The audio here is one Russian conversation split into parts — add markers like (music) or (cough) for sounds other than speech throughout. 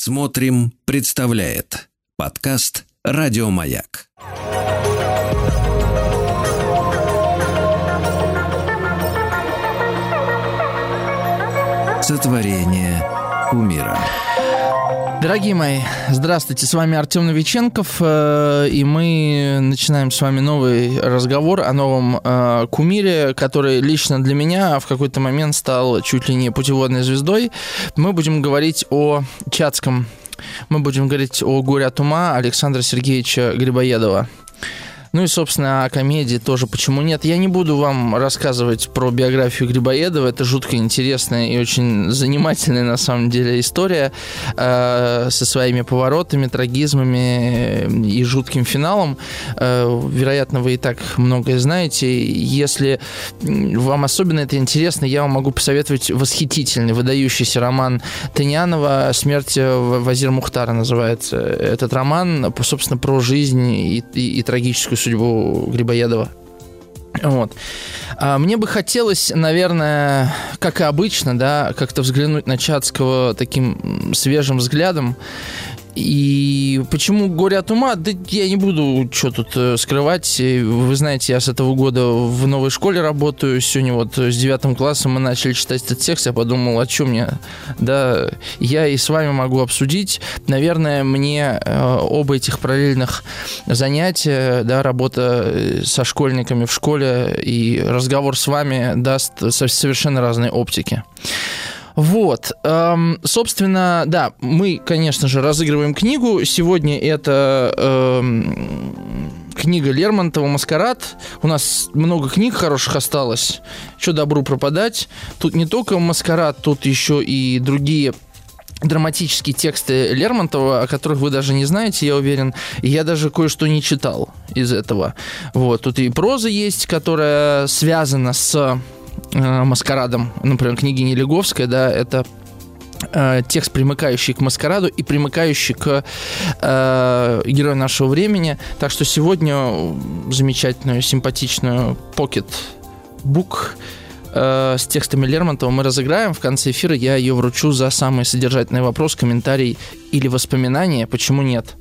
Смотрим, представляет подкаст Радиомаяк. Сотворение умира. Дорогие мои, здравствуйте, с вами Артем Новиченков, э, и мы начинаем с вами новый разговор о новом э, кумире, который лично для меня в какой-то момент стал чуть ли не путеводной звездой. Мы будем говорить о Чацком, мы будем говорить о горе от ума Александра Сергеевича Грибоедова. Ну и, собственно, о комедии тоже почему нет. Я не буду вам рассказывать про биографию Грибоедова. Это жутко интересная и очень занимательная, на самом деле, история э, со своими поворотами, трагизмами и жутким финалом. Э, вероятно, вы и так многое знаете. Если вам особенно это интересно, я вам могу посоветовать восхитительный, выдающийся роман Таньянова «Смерть Вазир Мухтара» называется. Этот роман, собственно, про жизнь и, и, и трагическую судьбу Грибоедова. Вот. А мне бы хотелось, наверное, как и обычно, да, как-то взглянуть на Чацкого таким свежим взглядом и почему горе от ума? Да я не буду что тут э, скрывать. Вы знаете, я с этого года в новой школе работаю. Сегодня вот с девятым классом мы начали читать этот текст. Я подумал, а что мне? Да, я и с вами могу обсудить. Наверное, мне э, оба этих параллельных занятия, да, работа э, со школьниками в школе и разговор с вами даст совершенно разные оптики. Вот, эм, собственно, да, мы, конечно же, разыгрываем книгу. Сегодня это эм, книга Лермонтова «Маскарад». У нас много книг хороших осталось. Что добру пропадать. Тут не только «Маскарад», тут еще и другие драматические тексты Лермонтова, о которых вы даже не знаете, я уверен. И я даже кое-что не читал из этого. Вот, тут и проза есть, которая связана с э, маскарадом, например, княгиня Леговская, да, это э, текст, примыкающий к маскараду и примыкающий к э, герою нашего времени. Так что сегодня замечательную, симпатичную Pocket Book э, с текстами Лермонтова мы разыграем. В конце эфира я ее вручу за самый содержательный вопрос, комментарий или воспоминание. Почему нет?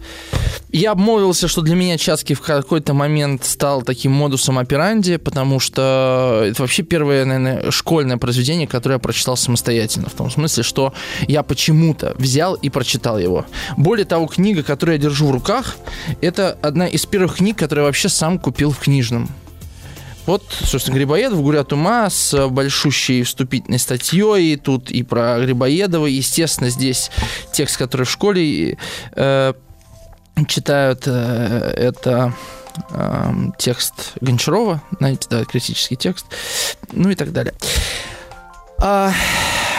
Я обмолвился, что для меня Чацкий в какой-то момент стал таким модусом операнди, потому что это вообще первое, наверное, школьное произведение, которое я прочитал самостоятельно. В том смысле, что я почему-то взял и прочитал его. Более того, книга, которую я держу в руках, это одна из первых книг, которую я вообще сам купил в книжном. Вот, собственно, Грибоедов, «Горе от ума» с большущей вступительной статьей. Тут и про Грибоедова. Естественно, здесь текст, который в школе э, читают, э, это э, текст Гончарова, знаете, да, критический текст, ну и так далее. А,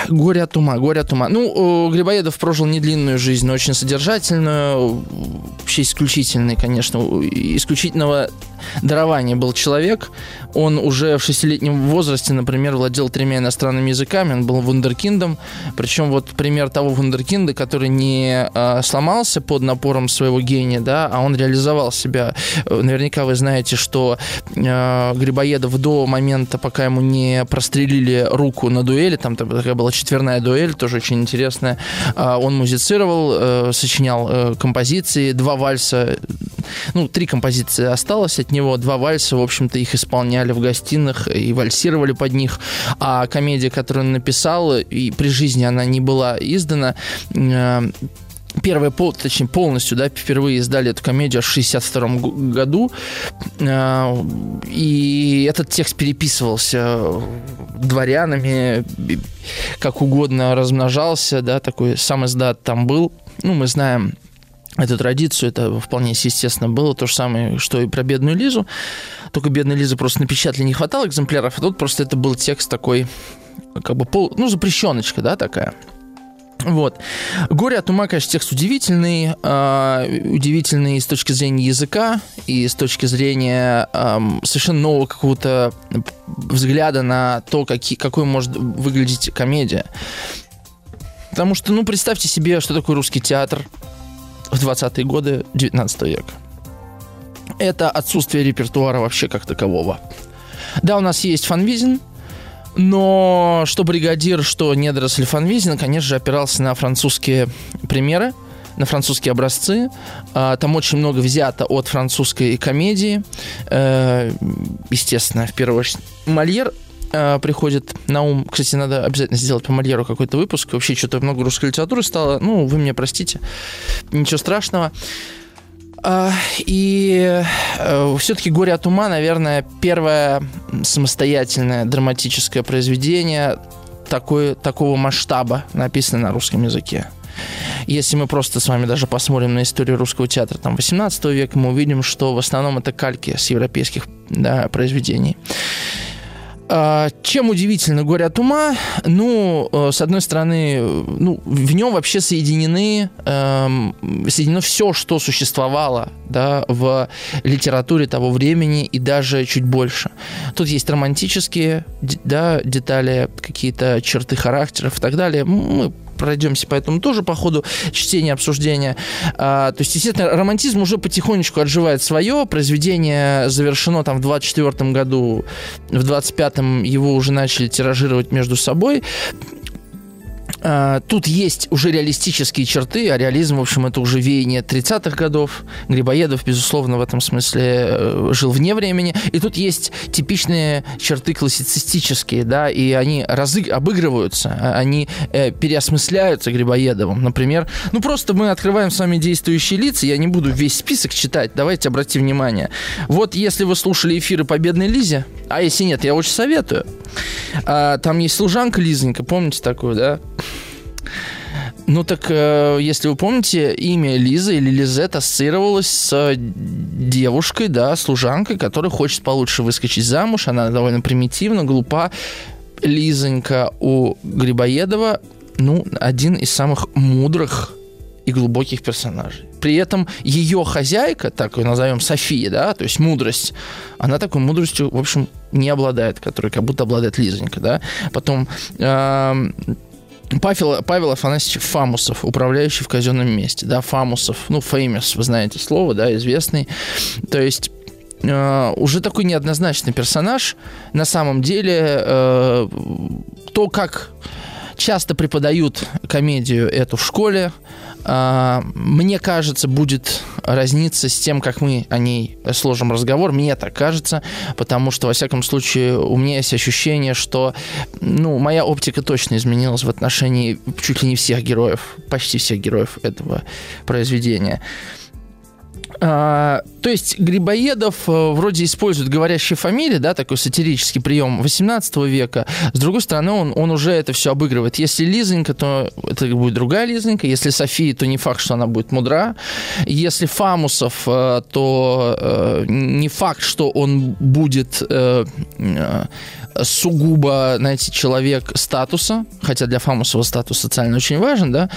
горе от ума, горе от ума. Ну, Грибоедов прожил не длинную жизнь, но очень содержательную, вообще исключительный, конечно, исключительного дарования был человек. Он уже в шестилетнем возрасте, например, владел тремя иностранными языками, он был вундеркиндом. Причем вот пример того вундеркинда, который не э, сломался под напором своего гения, да, а он реализовал себя. Наверняка вы знаете, что э, Грибоедов до момента, пока ему не прострелили руку на дуэли, там такая была четверная дуэль, тоже очень интересная, э, он музицировал, э, сочинял э, композиции, два вальса, ну, три композиции осталось от него, два вальса, в общем-то, их исполняли в гостиных и вальсировали под них, а комедия, которую он написал, и при жизни она не была издана, э, первая, пол, точнее, полностью, да, впервые издали эту комедию в 62 году, э, и этот текст переписывался дворянами, как угодно размножался, да, такой сам издат там был, ну, мы знаем эту традицию, это вполне естественно было. То же самое, что и про бедную Лизу. Только бедной Лизы просто напечатали не хватало экземпляров, а тут просто это был текст такой, как бы, пол, ну, запрещеночка, да, такая. Вот. «Горе от ума», конечно, текст удивительный. Э, удивительный с точки зрения языка и с точки зрения э, совершенно нового какого-то взгляда на то, какие, какой может выглядеть комедия. Потому что, ну, представьте себе, что такое русский театр – в 20-е годы 19 века. Это отсутствие репертуара вообще как такового. Да, у нас есть фанвизин, Но что бригадир, что недоросль Фанвизин, конечно же, опирался на французские примеры, на французские образцы. А, там очень много взято от французской комедии. Э, естественно, в первую очередь, Мольер э, приходит на ум. Кстати, надо обязательно сделать по Мольеру какой-то выпуск. Вообще что-то много русской литературы стало. Ну, вы меня простите. Ничего страшного. А, и э, все-таки «Горе от ума», наверное, первое самостоятельное драматическое произведение такой, такого масштаба, написанное на русском языке. Если мы просто с вами даже посмотрим на историю русского театра там, 18 века, мы увидим, что в основном это кальки с европейских да, произведений. А, чем удивительно «Горе ума»? Ну, э, с одной стороны, ну, в нем вообще соединены, эм, соединено все, что существовало да, в литературе того времени и даже чуть больше. Тут есть романтические да, детали, какие-то черты характеров и так далее. Мы пройдемся по этому тоже по ходу чтения, обсуждения. А, то есть, естественно, романтизм уже потихонечку отживает свое. Произведение завершено там в 24 году, в 25-м его уже начали тиражировать между собой. А, тут есть уже реалистические черты, а реализм, в общем, это уже веяние 30-х годов. Грибоедов, безусловно, в этом смысле э, жил вне времени. И тут есть типичные черты классицистические, да, и они разыг... обыгрываются, а они э, переосмысляются Грибоедовым. Например, ну просто мы открываем с вами действующие лица, я не буду весь список читать, давайте обратите внимание. Вот если вы слушали эфиры по бедной Лизе, а если нет, я очень советую. А, там есть служанка Лизонька, помните такую, да? Ну так, э, если вы помните, имя Лиза или Лизет ассоциировалось с девушкой, да, служанкой, которая хочет получше выскочить замуж. Она довольно примитивна, глупа. Лизонька у Грибоедова, ну, один из самых мудрых и глубоких персонажей. При этом ее хозяйка, так ее назовем София, да, то есть мудрость, она такой мудростью, в общем, не обладает, которой как будто обладает Лизонька, да. Потом э, Павел, Павел Афанасьевич Фамусов, управляющий в казенном месте, да, Фамусов, ну, famous, вы знаете слово, да, известный. То есть э, уже такой неоднозначный персонаж. На самом деле, э, то, как часто преподают комедию эту в школе, мне кажется, будет разниться с тем, как мы о ней сложим разговор. Мне так кажется, потому что, во всяком случае, у меня есть ощущение, что ну, моя оптика точно изменилась в отношении чуть ли не всех героев, почти всех героев этого произведения. А, то есть Грибоедов э, вроде использует говорящие фамилии, да, такой сатирический прием 18 века. С другой стороны, он, он уже это все обыгрывает. Если Лизонька, то это будет другая Лизонька. Если София, то не факт, что она будет мудра. Если Фамусов, э, то э, не факт, что он будет сугубо, знаете, человек статуса, хотя для Фамусова статус социально очень важен, да,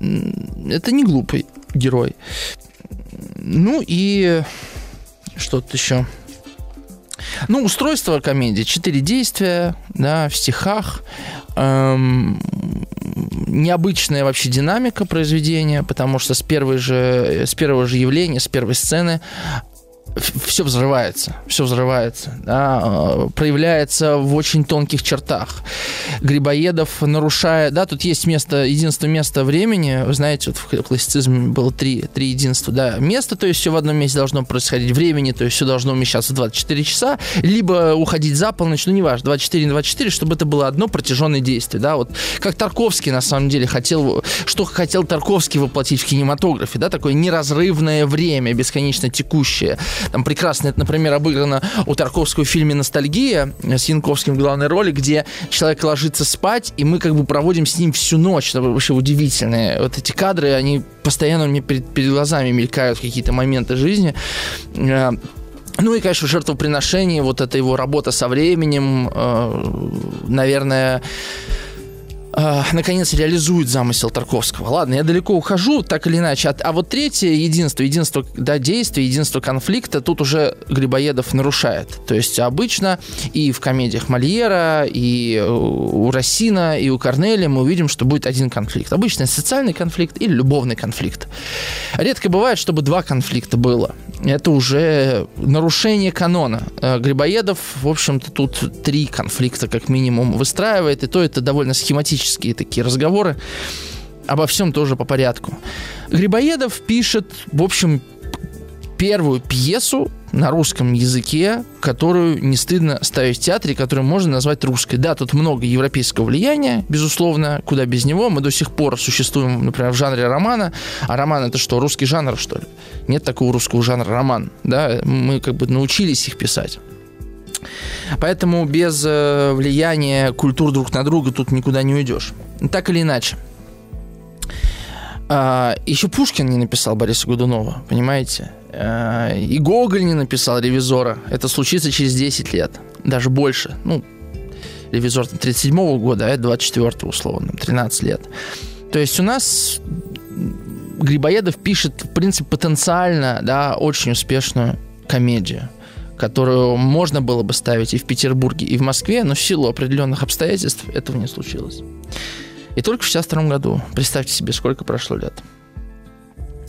это не глупый герой. Ну и что-то еще. Ну, устройство комедии. Четыре действия, да, в стихах. Эм, необычная вообще динамика произведения, потому что с, первой же, с первого же явления, с первой сцены все взрывается, все взрывается, да, э, проявляется в очень тонких чертах. Грибоедов нарушая, да, тут есть место, единство места времени, вы знаете, вот в классицизме было три, три единства, да, место, то есть все в одном месте должно происходить, времени, то есть все должно умещаться в 24 часа, либо уходить за полночь, ну, неважно, 24 на 24, чтобы это было одно протяженное действие, да, вот как Тарковский, на самом деле, хотел, что хотел Тарковский воплотить в кинематографе, да, такое неразрывное время, бесконечно текущее, там прекрасно это, например, обыграно у Тарковского в фильме «Ностальгия» с Янковским в главной роли, где человек ложится спать, и мы как бы проводим с ним всю ночь. Это вообще удивительные. Вот эти кадры, они постоянно у меня перед, перед глазами мелькают какие-то моменты жизни. Э, ну и, конечно, жертвоприношение, вот эта его работа со временем, э, наверное, э, наконец реализует замысел Тарковского. Ладно, я далеко ухожу, так или иначе. А, а вот третье единство, единство да, действия, единство конфликта, тут уже Грибоедов нарушает. То есть обычно и в комедиях Мольера, и у Рассина, и у Корнеля мы увидим, что будет один конфликт. Обычно социальный конфликт или любовный конфликт. Редко бывает, чтобы два конфликта было. Это уже нарушение канона. Э, Грибоедов, в общем-то, тут три конфликта как минимум выстраивает, и то это довольно схематические такие разговоры. Обо всем тоже по порядку. Грибоедов пишет, в общем, первую пьесу на русском языке, которую не стыдно ставить в театре, которую можно назвать русской. Да, тут много европейского влияния, безусловно, куда без него. Мы до сих пор существуем, например, в жанре романа. А роман это что, русский жанр, что ли? Нет такого русского жанра роман. Да? Мы как бы научились их писать. Поэтому без э, влияния культур друг на друга тут никуда не уйдешь. Так или иначе. А, еще Пушкин не написал Бориса Годунова, понимаете? А, и Гоголь не написал «Ревизора». Это случится через 10 лет, даже больше. Ну, «Ревизор» 37-го года, а это 24-го, условно, 13 лет. То есть у нас Грибоедов пишет, в принципе, потенциально, да, очень успешную комедию которую можно было бы ставить и в Петербурге, и в Москве, но в силу определенных обстоятельств этого не случилось. И только в 62 году, представьте себе, сколько прошло лет.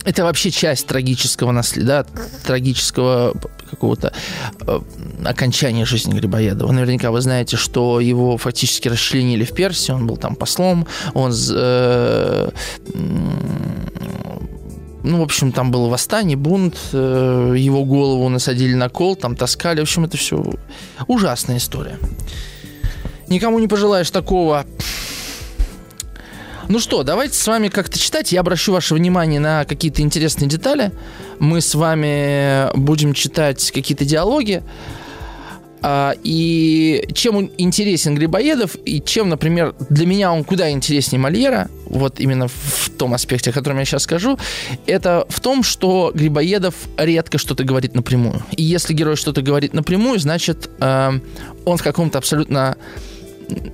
Это вообще часть трагического наследия, да, трагического какого-то э, окончания жизни Грибоедова. Наверняка вы знаете, что его фактически расчленили в Персии, он был там послом, он... Э, ну, в общем, там было восстание, бунт, э, его голову насадили на кол, там таскали. В общем, это все ужасная история. Никому не пожелаешь такого ну что, давайте с вами как-то читать. Я обращу ваше внимание на какие-то интересные детали. Мы с вами будем читать какие-то диалоги. А, и чем он интересен Грибоедов, и чем, например, для меня он куда интереснее Мольера, вот именно в том аспекте, о котором я сейчас скажу, это в том, что Грибоедов редко что-то говорит напрямую. И если герой что-то говорит напрямую, значит, э, он в каком-то абсолютно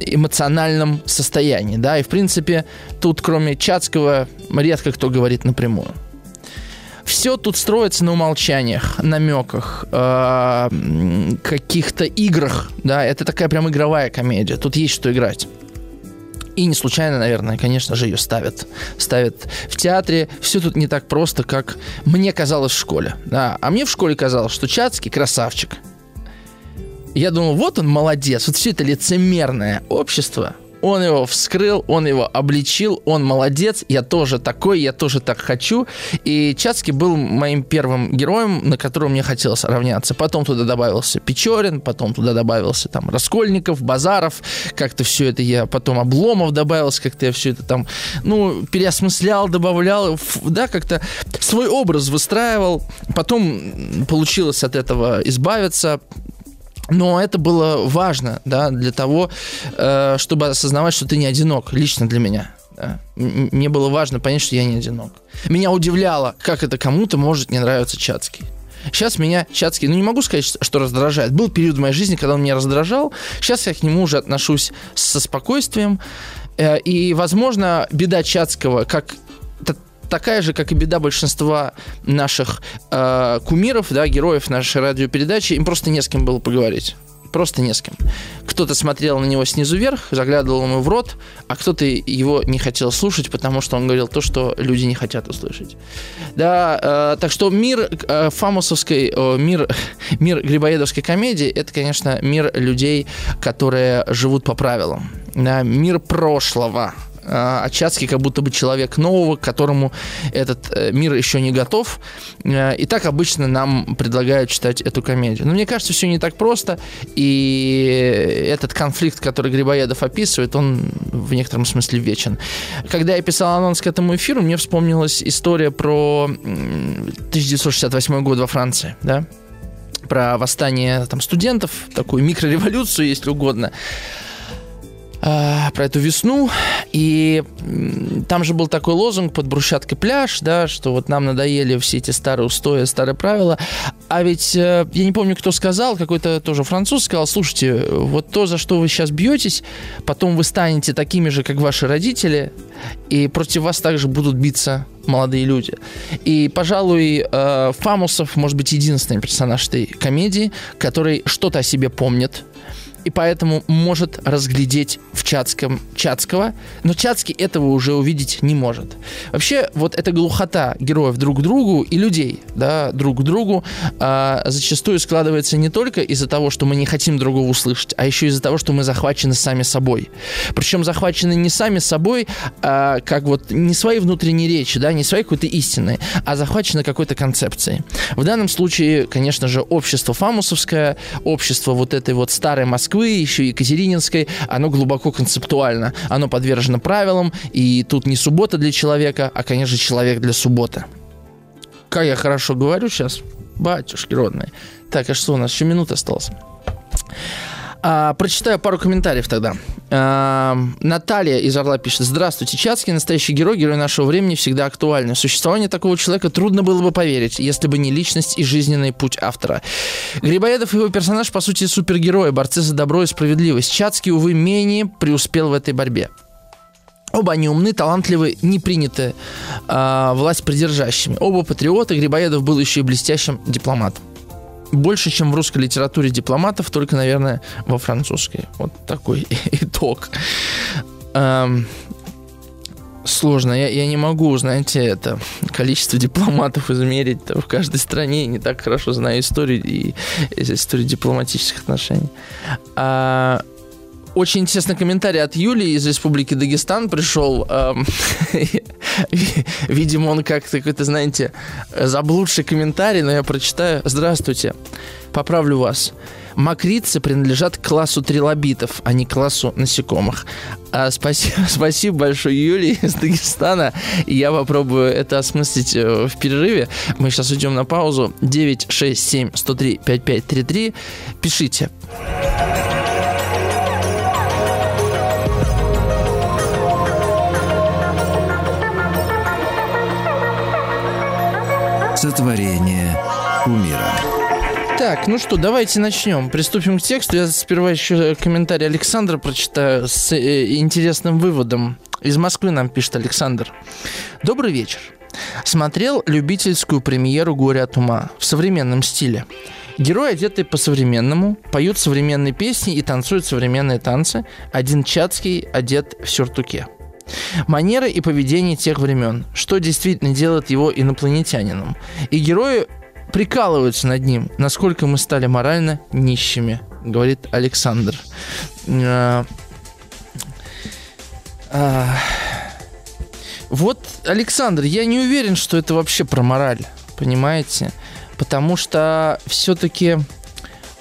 эмоциональном состоянии, да, и в принципе тут кроме Чацкого редко кто говорит напрямую. Все тут строится на умолчаниях, намеках, э, каких-то играх, да, это такая прям игровая комедия, тут есть что играть. И не случайно, наверное, конечно же, ее ставят. Ставят в театре. Все тут не так просто, как мне казалось в школе. Да. А мне в школе казалось, что Чацкий красавчик. Я думал, вот он молодец, вот все это лицемерное общество, он его вскрыл, он его обличил, он молодец, я тоже такой, я тоже так хочу. И Чацкий был моим первым героем, на которого мне хотелось равняться. Потом туда добавился Печорин, потом туда добавился там Раскольников, Базаров, как-то все это я, потом Обломов добавился, как-то я все это там, ну, переосмыслял, добавлял, да, как-то свой образ выстраивал. Потом получилось от этого избавиться, но это было важно, да, для того, э, чтобы осознавать, что ты не одинок, лично для меня. Да. Мне было важно понять, что я не одинок. Меня удивляло, как это кому-то может не нравиться Чацкий. Сейчас меня Чацкий, ну не могу сказать, что раздражает. Был период в моей жизни, когда он меня раздражал. Сейчас я к нему уже отношусь со спокойствием. Э, и, возможно, беда Чацкого, как такая же, как и беда большинства наших э, кумиров, да, героев нашей радиопередачи, им просто не с кем было поговорить. Просто не с кем. Кто-то смотрел на него снизу вверх, заглядывал ему в рот, а кто-то его не хотел слушать, потому что он говорил то, что люди не хотят услышать. Да, э, так что мир э, фамусовской, э, мир, (laughs) мир грибоедовской комедии, это, конечно, мир людей, которые живут по правилам. Да, мир прошлого, а Чацкий как будто бы человек нового, к которому этот э, мир еще не готов. Э, и так обычно нам предлагают читать эту комедию. Но мне кажется, все не так просто. И этот конфликт, который Грибоедов описывает, он в некотором смысле вечен. Когда я писал анонс к этому эфиру, мне вспомнилась история про 1968 год во Франции, да? про восстание там, студентов, такую микрореволюцию, если угодно. А, про эту весну. И там же был такой лозунг под брусчаткой пляж, да, что вот нам надоели все эти старые устои, старые правила. А ведь э, я не помню, кто сказал, какой-то тоже француз сказал, слушайте, вот то, за что вы сейчас бьетесь, потом вы станете такими же, как ваши родители, и против вас также будут биться молодые люди. И, пожалуй, э, Фамусов может быть единственный персонаж этой комедии, который что-то о себе помнит, и поэтому может разглядеть в Чацком Чацкого, но Чацкий этого уже увидеть не может. Вообще, вот эта глухота героев друг к другу и людей, да, друг к другу, а, зачастую складывается не только из-за того, что мы не хотим другого услышать, а еще из-за того, что мы захвачены сами собой. Причем захвачены не сами собой, а, как вот не своей внутренней речи, да, не своей какой-то истины, а захвачены какой-то концепцией. В данном случае, конечно же, общество фамусовское, общество вот этой вот старой Москвы, еще Екатерининской, оно глубоко концептуально. Оно подвержено правилам, и тут не суббота для человека, а, конечно, человек для субботы. Как я хорошо говорю сейчас, батюшки родные. Так, а что у нас? Еще минута осталась. А, прочитаю пару комментариев тогда. А, Наталья из Орла пишет. Здравствуйте, Чацкий, настоящий герой, герой нашего времени, всегда актуальный. Существование такого человека трудно было бы поверить, если бы не личность и жизненный путь автора. Грибоедов и его персонаж, по сути, супергерои, борцы за добро и справедливость. Чацкий, увы, менее преуспел в этой борьбе. Оба они умны, талантливы, не приняты э, власть придержащими. Оба патриоты. Грибоедов был еще и блестящим дипломатом больше, чем в русской литературе дипломатов, только, наверное, во французской. Вот такой (laughs) итог. Эм, сложно. Я, я не могу, знаете, это количество дипломатов измерить в каждой стране. Не так хорошо знаю историю и историю дипломатических отношений. А, очень интересный комментарий от Юлии из Республики Дагестан пришел. Эм, (laughs) видимо, он как-то какой-то, знаете, заблудший комментарий, но я прочитаю. Здравствуйте. Поправлю вас. Макрицы принадлежат к классу трилобитов, а не классу насекомых. А, спасибо, (laughs) спасибо большое Юлии из Дагестана. Я попробую это осмыслить э, в перерыве. Мы сейчас уйдем на паузу. 967 103 5533. Пишите. Сотворение умира. Так, ну что, давайте начнем. Приступим к тексту. Я сперва еще комментарий Александра прочитаю с э, интересным выводом. Из Москвы нам пишет Александр. Добрый вечер. Смотрел любительскую премьеру «Горе от ума» в современном стиле. Герои, одетые по-современному, поют современные песни и танцуют современные танцы. Один Чацкий одет в сюртуке. Манеры и поведение тех времен, что действительно делает его инопланетянином. И герои прикалываются над ним, насколько мы стали морально нищими, говорит Александр. А, а, вот, Александр, я не уверен, что это вообще про мораль, понимаете? Потому что все-таки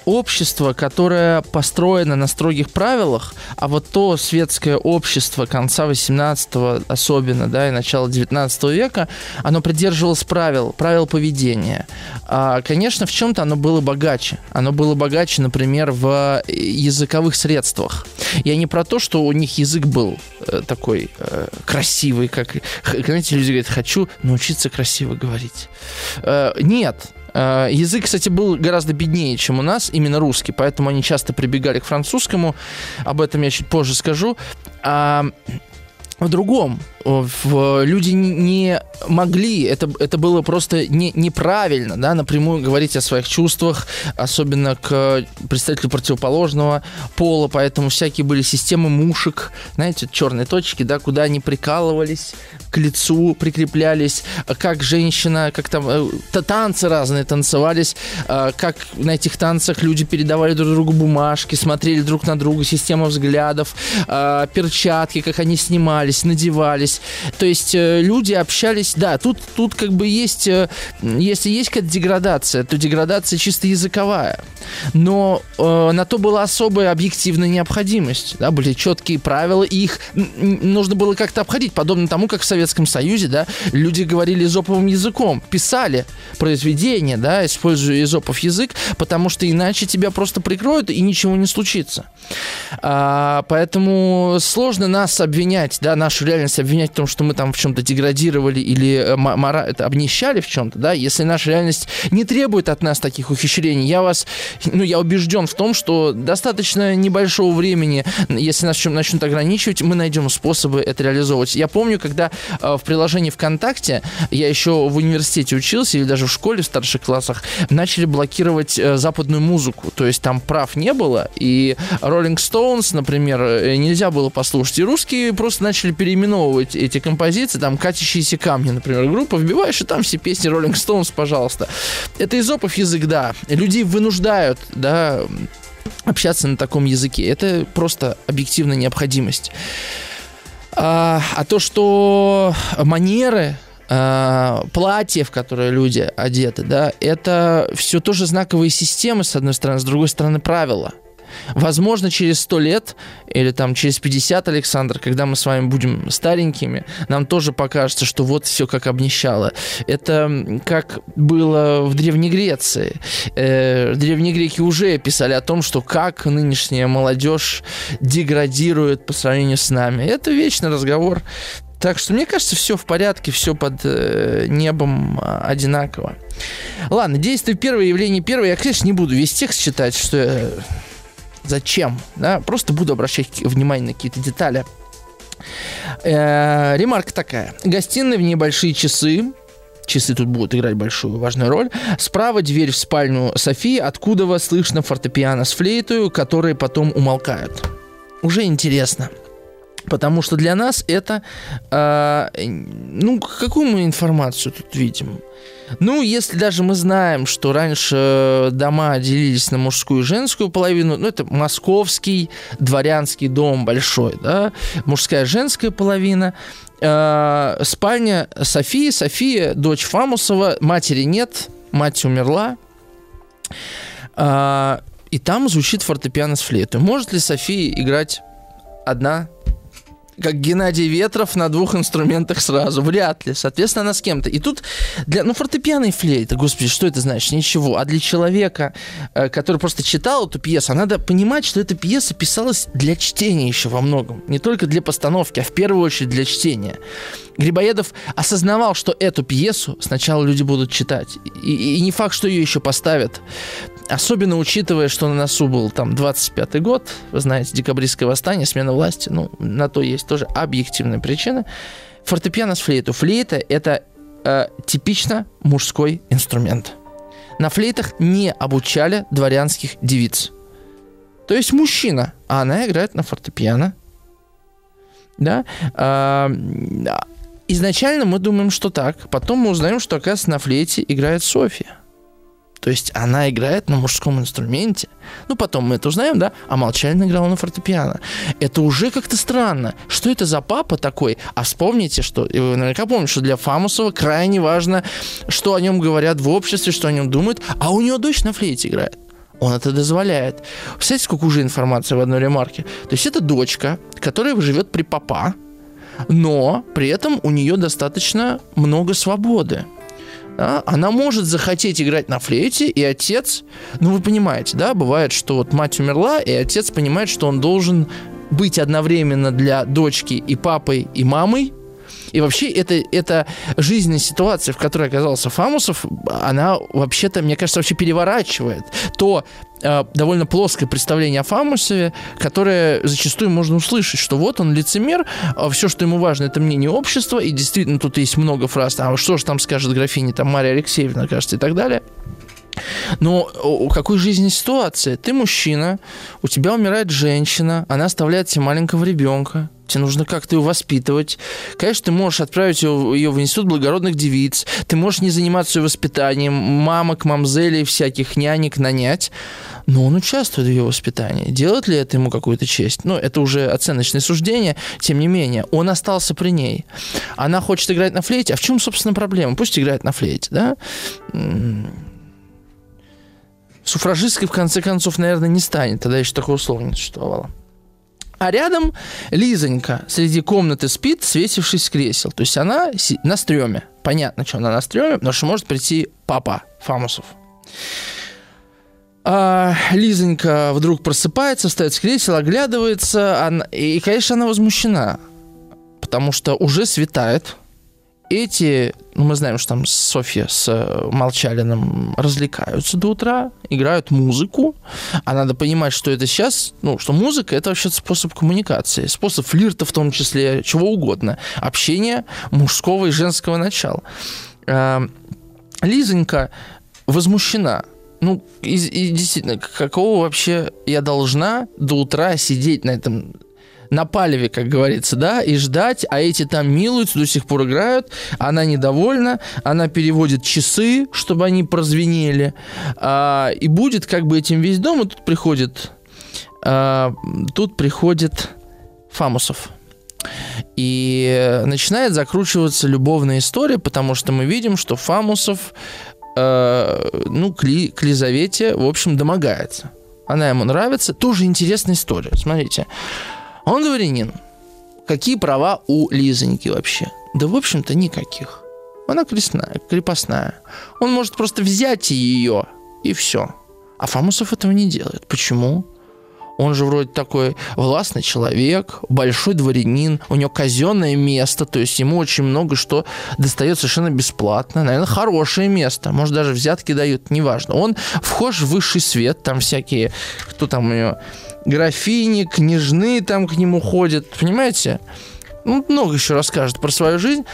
общество, которое построено на строгих правилах, а вот то светское общество конца 18-го особенно, да, и начала 19 века, оно придерживалось правил, правил поведения. А, конечно, в чем-то оно было богаче. Оно было богаче, например, в языковых средствах. Я не про то, что у них язык был э, такой э, красивый, как, знаете, люди говорят, хочу научиться красиво говорить. Э, нет, Э, язык, кстати, был гораздо беднее, чем у нас, именно русский, поэтому они часто прибегали к французскому. Об этом я чуть позже скажу. А в другом люди не могли, это, это было просто не, неправильно, да, напрямую говорить о своих чувствах, особенно к представителю противоположного пола, поэтому всякие были системы мушек, знаете, черные точки, да, куда они прикалывались, к лицу прикреплялись, как женщина, как там, э, танцы разные танцевались, э, как на этих танцах люди передавали друг другу бумажки, смотрели друг на друга, система взглядов, э, перчатки, как они снимались, надевались, общались. То есть э, люди общались, да, тут, тут как бы есть, э, если есть какая-то деградация, то деградация чисто языковая. Но э, на то была особая объективная необходимость, да, были четкие правила, и их нужно было как-то обходить, подобно тому, как в Советском Союзе, да, люди говорили изоповым языком, писали произведения, да, используя изопов язык, потому что иначе тебя просто прикроют и ничего не случится. А, поэтому сложно нас обвинять, да, нашу реальность обвинять обвинять в том, что мы там в чем-то деградировали или э, мора... это обнищали в чем-то, да, если наша реальность не требует от нас таких ухищрений, я вас, ну, я убежден в том, что достаточно небольшого времени, если нас чем начнут ограничивать, мы найдем способы это реализовывать. Я помню, когда э, в приложении ВКонтакте, я еще в университете учился или даже в школе в старших классах, начали блокировать э, западную музыку, то есть там прав не было, и Rolling Stones, например, нельзя было послушать, и русские просто начали переименовывать эти композиции, там «Катящиеся камни», например, группа, вбиваешь, и там все песни Rolling Stones, пожалуйста. Это изопов язык, да. Людей вынуждают, да, общаться на таком языке. Это просто объективная необходимость. А, а то, что манеры, а, платье, в которое люди одеты, да, это все тоже знаковые системы, с одной стороны, с другой стороны, правила – Возможно, через сто лет или там через 50, Александр, когда мы с вами будем старенькими, нам тоже покажется, что вот все как обнищало. Это как было в Древней Греции. Э, древние греки уже писали о том, что как нынешняя молодежь деградирует по сравнению с нами. Это вечный разговор. Так что мне кажется, все в порядке, все под э, небом э, одинаково. Ладно, действие первое, явление первое. Я, конечно, не буду весь текст читать, что я Зачем? Да? Просто буду обращать внимание на какие-то детали. Э, ремарка такая. Гостиная в небольшие часы. Часы тут будут играть большую важную роль. Справа дверь в спальню Софии, откуда вас слышно фортепиано с флейтой, которые потом умолкают. Уже интересно. Потому что для нас это... Э, ну, какую мы информацию тут видим? Ну, если даже мы знаем, что раньше дома делились на мужскую и женскую половину, ну, это московский дворянский дом большой, да, мужская и женская половина, э, спальня Софии, София, дочь Фамусова, матери нет, мать умерла, э, и там звучит фортепиано с флейтой. Может ли София играть одна как Геннадий Ветров на двух инструментах сразу. Вряд ли. Соответственно, она с кем-то. И тут для... Ну, фортепиано и флейта, господи, что это значит? Ничего. А для человека, э, который просто читал эту пьесу, надо понимать, что эта пьеса писалась для чтения еще во многом. Не только для постановки, а в первую очередь для чтения. Грибоедов осознавал, что эту пьесу сначала люди будут читать. И, и не факт, что ее еще поставят. Особенно учитывая, что на носу был там 25-й год, вы знаете, декабристское восстание, смена власти, ну, на то есть тоже объективная причина. Фортепиано с флейту. Флейта – это э, типично мужской инструмент. На флейтах не обучали дворянских девиц. То есть мужчина, а она играет на фортепиано. Да? А, изначально мы думаем, что так. Потом мы узнаем, что, оказывается, на флейте играет София. То есть она играет на мужском инструменте. Ну, потом мы это узнаем, да? А Молчалин играл на фортепиано. Это уже как-то странно. Что это за папа такой? А вспомните, что... И вы наверняка помните, что для Фамусова крайне важно, что о нем говорят в обществе, что о нем думают. А у него дочь на флейте играет. Он это дозволяет. Представляете, сколько уже информации в одной ремарке? То есть это дочка, которая живет при папа, но при этом у нее достаточно много свободы да, она может захотеть играть на флейте, и отец, ну вы понимаете, да, бывает, что вот мать умерла, и отец понимает, что он должен быть одновременно для дочки и папой, и мамой, и вообще это, это жизненная ситуация, в которой оказался Фамусов, она вообще-то, мне кажется, вообще переворачивает то э, довольно плоское представление о Фамусове, которое зачастую можно услышать, что вот он лицемер, а все, что ему важно, это мнение общества, и действительно тут есть много фраз, а что же там скажет графиня, там Мария Алексеевна, кажется, и так далее. Но какой жизни ситуация? Ты мужчина, у тебя умирает женщина, она оставляет тебе маленького ребенка, тебе нужно как-то ее воспитывать. Конечно, ты можешь отправить ее, ее в институт благородных девиц, ты можешь не заниматься ее воспитанием, мамок, мамзелей, всяких нянек нанять, но он участвует в ее воспитании. Делает ли это ему какую-то честь? Ну, это уже оценочное суждение, тем не менее, он остался при ней. Она хочет играть на флейте, а в чем, собственно, проблема? Пусть играет на флейте, да? Суфражисткой, в конце концов, наверное, не станет. Тогда еще такого слова не существовало. А рядом Лизонька среди комнаты спит, свесившись с кресел. То есть она на стреме. Понятно, что она на стреме, потому что может прийти папа Фамусов. А Лизонька вдруг просыпается, встает с кресела, оглядывается, она, и, конечно, она возмущена. потому что уже светает. Эти, мы знаем, что там Софья с э, Молчалиным развлекаются до утра, играют музыку. А надо понимать, что это сейчас, ну, что музыка это вообще способ коммуникации, способ флирта в том числе, чего угодно. Общение мужского и женского начала. Э, Лизонька возмущена ну, и, и действительно, какого вообще я должна до утра сидеть на этом на палеве, как говорится, да, и ждать, а эти там милуются, до сих пор играют, она недовольна, она переводит часы, чтобы они прозвенели, а, и будет как бы этим весь дом, и тут приходит, а, тут приходит Фамусов. И начинает закручиваться любовная история, потому что мы видим, что Фамусов э, ну, к, Ли, к Лизавете, в общем, домогается. Она ему нравится. Тоже интересная история. Смотрите. Он дворянин. Какие права у Лизоньки вообще? Да, в общем-то, никаких. Она крестная, крепостная. Он может просто взять ее, и все. А Фамусов этого не делает. Почему? Он же вроде такой властный человек, большой дворянин, у него казенное место, то есть ему очень много что достает совершенно бесплатно. Наверное, хорошее место, может даже взятки дают, неважно. Он вхож в высший свет, там всякие, кто там у него, графини, княжны там к нему ходят, понимаете? Ну, много еще расскажет про свою жизнь.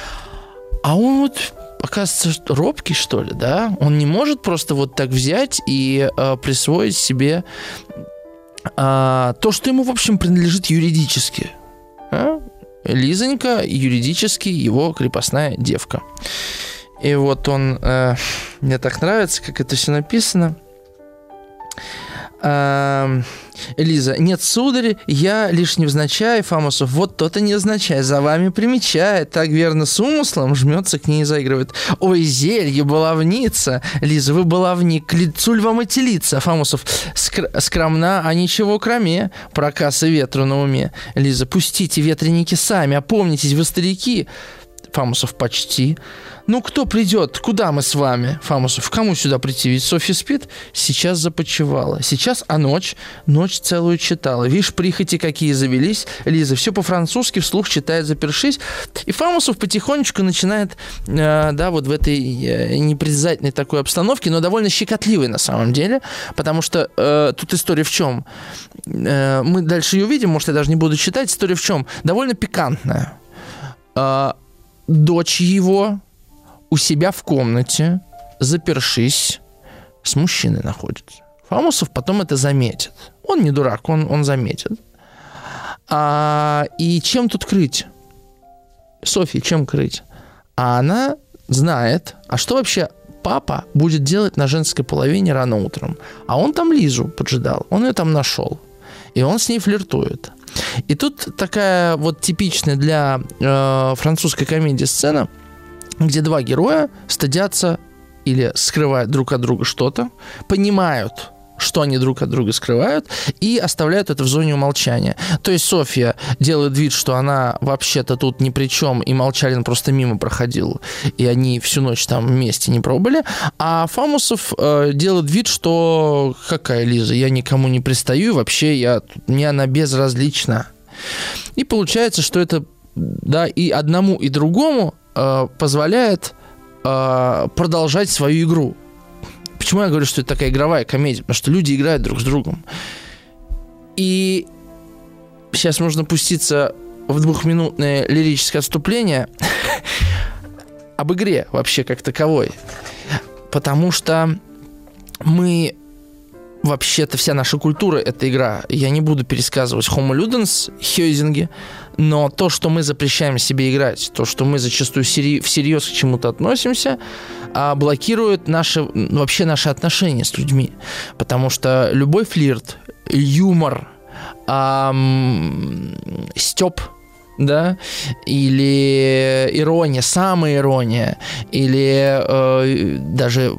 А он вот оказывается, робкий, что ли, да? Он не может просто вот так взять и э, присвоить себе а, то, что ему, в общем, принадлежит юридически. А? Лизонька юридически его крепостная девка. И вот он... Э, мне так нравится, как это все написано. Э, Элиза, нет, сударь, я лишь невзначай, Фамусов, вот то-то невзначай, за вами примечает, так верно с умыслом, жмется к ней и заигрывает. Ой, зелье, баловница, Лиза, вы баловник, к лицу ль вам эти лица, Фамусов, скр- скромна, а ничего кроме, проказ и ветру на уме. Лиза, пустите ветреники сами, опомнитесь, вы старики. Фамусов, почти. Ну, кто придет? Куда мы с вами? Фамусов, кому сюда прийти? Ведь Софья спит? Сейчас започевала. Сейчас, а ночь? Ночь целую читала. Видишь, прихоти какие завелись. Лиза все по-французски вслух читает, запершись. И Фамусов потихонечку начинает, э, да, вот в этой э, непритязательной такой обстановке, но довольно щекотливой на самом деле, потому что э, тут история в чем? Э, мы дальше ее увидим, может, я даже не буду читать. История в чем? Довольно пикантная. Э, дочь его, у себя в комнате, запершись, с мужчиной находится. Фамусов потом это заметит. Он не дурак, он, он заметит. А, и чем тут крыть? Софья, чем крыть? А она знает, а что вообще папа будет делать на женской половине рано утром? А он там Лизу поджидал, он ее там нашел. И он с ней флиртует. И тут такая вот типичная для э, французской комедии сцена – где два героя стыдятся или скрывают друг от друга что-то, понимают, что они друг от друга скрывают, и оставляют это в зоне умолчания. То есть Софья делает вид, что она вообще-то тут ни при чем, и Молчалин просто мимо проходил, и они всю ночь там вместе не пробыли, а Фамусов э, делает вид, что какая Лиза, я никому не пристаю, вообще я, мне она безразлична. И получается, что это да, и одному, и другому э, позволяет э, продолжать свою игру. Почему я говорю, что это такая игровая комедия? Потому что люди играют друг с другом. И сейчас можно пуститься в двухминутное лирическое отступление (laughs) об игре вообще как таковой. Потому что мы вообще-то вся наша культура — это игра. Я не буду пересказывать Homo Ludens, Хёйзинги, но то, что мы запрещаем себе играть, то, что мы зачастую всерьез к чему-то относимся, а, блокирует наши, вообще наши отношения с людьми. Потому что любой флирт, юмор, а, степ, да, или ирония, самая ирония, или э, даже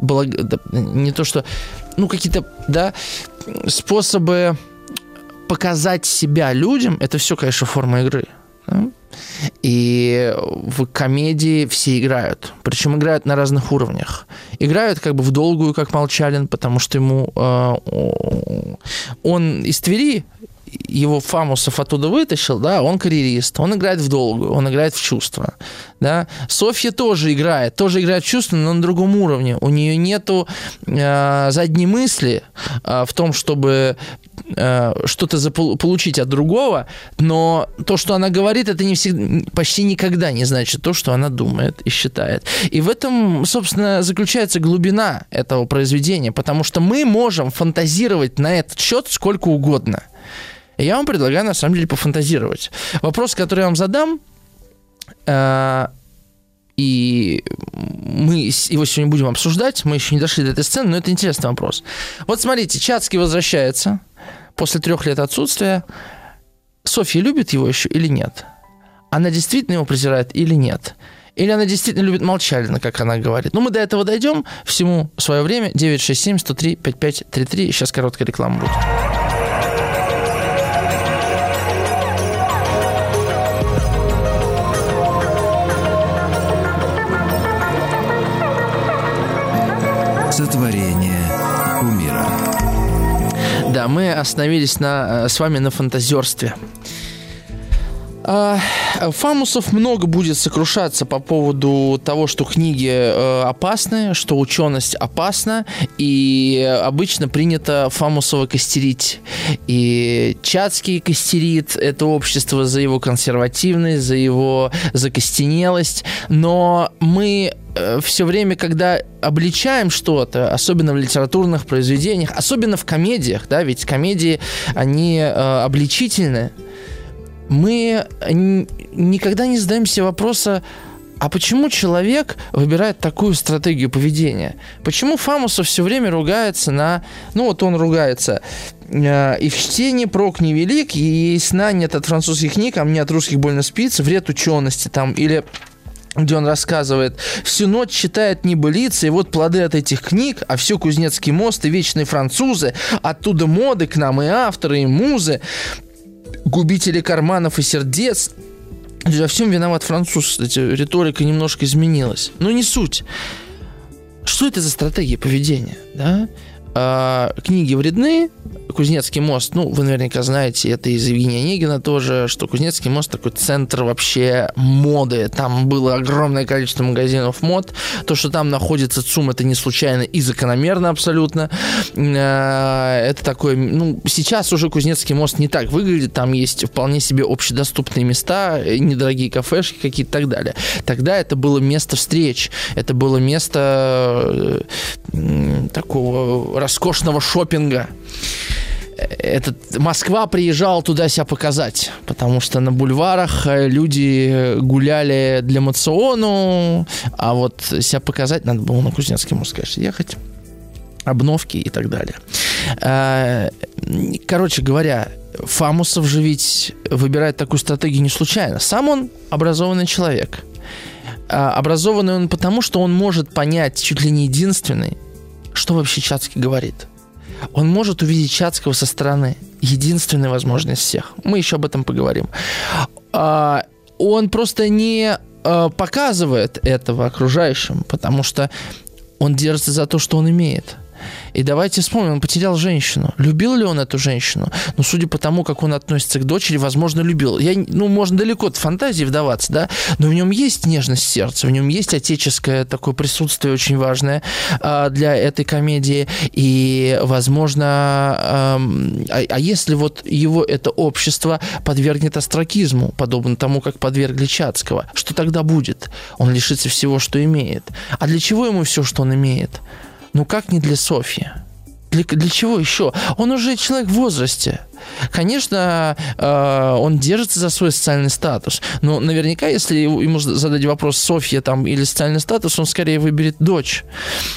благ... не то что ну, какие-то, да, способы показать себя людям, это все, конечно, форма игры. Да? И в комедии все играют. Причем играют на разных уровнях. Играют как бы в долгую, как Молчалин, потому что ему... Э, он из Твери, его Фамусов оттуда вытащил, да, он карьерист, он играет в долгую, он играет в чувства, да. Софья тоже играет, тоже играет в чувства, но на другом уровне. У нее нету э, задней мысли э, в том, чтобы э, что-то получить от другого, но то, что она говорит, это не всегда, почти никогда не значит то, что она думает и считает. И в этом, собственно, заключается глубина этого произведения, потому что мы можем фантазировать на этот счет сколько угодно. И я вам предлагаю, на самом деле, пофантазировать. Вопрос, который я вам задам, э, и мы его сегодня будем обсуждать, мы еще не дошли до этой сцены, но это интересный вопрос. Вот смотрите, Чацкий возвращается после трех лет отсутствия. Софья любит его еще или нет? Она действительно его презирает или нет? Или она действительно любит Молчалина, как она говорит? Ну, мы до этого дойдем. Всему свое время. 967-103-5533. Сейчас короткая реклама будет. Сотворение. Да, мы остановились на, э, с вами на фантазерстве. А, Фамусов много будет сокрушаться по поводу того, что книги э, опасны, что ученость опасна, и обычно принято Фамусова костерить. И Чацкий костерит это общество за его консервативность, за его закостенелость, но мы все время, когда обличаем что-то, особенно в литературных произведениях, особенно в комедиях, да, ведь комедии, они э, обличительны, мы никогда не задаемся вопроса, а почему человек выбирает такую стратегию поведения? Почему Фамусов все время ругается на... Ну, вот он ругается. э, И в чтении прок невелик, и сна нет от французских книг, а мне от русских больно спится, вред учености там, или где он рассказывает, всю ночь читает небылицы, и вот плоды от этих книг, а все Кузнецкий мост и вечные французы, оттуда моды к нам и авторы, и музы губители карманов и сердец. Во всем виноват француз, кстати, риторика немножко изменилась. Но не суть. Что это за стратегия поведения, да? А, книги вредны, Кузнецкий мост, ну, вы наверняка знаете, это из Евгения Онегина тоже, что Кузнецкий мост такой центр вообще моды. Там было огромное количество магазинов мод. То, что там находится ЦУМ, это не случайно и закономерно абсолютно. А, Это такой, ну, сейчас уже Кузнецкий мост не так выглядит. Там есть вполне себе общедоступные места, недорогие кафешки какие-то и так далее. Тогда это было место встреч. Это было место э, такого роскошного шопинга этот, Москва приезжала туда себя показать, потому что на бульварах э, люди гуляли для мациону, а вот себя показать надо было на Кузнецкий мост, конечно, ехать обновки и так далее. Э, Короче говоря, Фамусов же ведь выбирает такую стратегию не случайно. Сам он образованный человек. А Образованный он потому, что он может понять чуть ли не единственный, что вообще Чацкий говорит. Он может увидеть Чацкого со стороны. Единственная возможность всех. Мы еще об этом поговорим. А, Он просто не а, показывает этого окружающим, потому что он держится за то, что он имеет. И давайте вспомним, он потерял женщину. Любил ли он эту женщину? Ну, судя по тому, как он относится к дочери, возможно, любил. Я, ну, можно далеко от фантазии вдаваться, да, но в нем есть нежность сердца, в нем есть отеческое такое присутствие очень важное а, для этой комедии. И, возможно, ам, а, а если вот его это общество подвергнет астракизму, подобно тому, как подвергли Чацкого, что тогда будет? Он лишится всего, что имеет. А для чего ему все, что он имеет? Ну как не для Софьи? Для, для чего еще? Он уже человек в возрасте. Конечно, э, он держится за свой социальный статус, но наверняка, если ему задать вопрос Софья там или социальный статус, он скорее выберет дочь.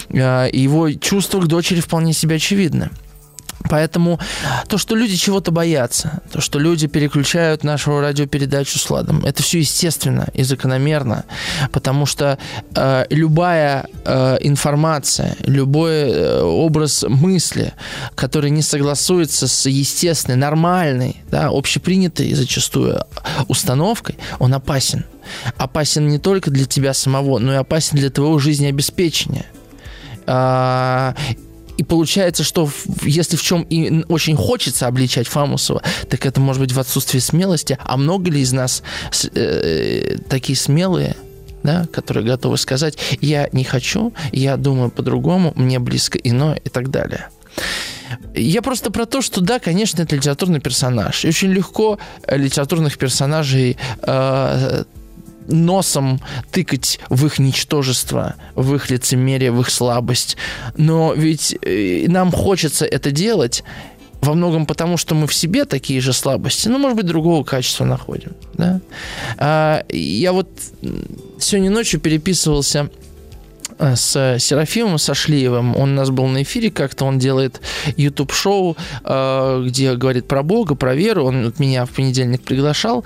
Э, его чувства к дочери вполне себе очевидны. Поэтому то, что люди чего-то боятся, то, что люди переключают нашу радиопередачу с ладом, это все естественно и закономерно, потому что э, любая э, информация, любой э, образ мысли, который не согласуется с естественной, нормальной, да, общепринятой зачастую установкой, он опасен. Опасен не только для тебя самого, но и опасен для твоего жизнеобеспечения. И получается, что если в чем и очень хочется обличать Фамусова, так это может быть в отсутствии смелости. А много ли из нас э, такие смелые, да, которые готовы сказать, я не хочу, я думаю по-другому, мне близко иное и так далее. Я просто про то, что да, конечно, это литературный персонаж. И очень легко литературных персонажей э, носом тыкать в их ничтожество, в их лицемерие, в их слабость. Но ведь э, нам хочется это делать во многом потому, что мы в себе такие же слабости, ну, может быть, другого качества находим. Да? А, я вот сегодня ночью переписывался с Серафимом Сашлиевым. Он у нас был на эфире как-то, он делает YouTube-шоу, э, где говорит про Бога, про веру. Он меня в понедельник приглашал.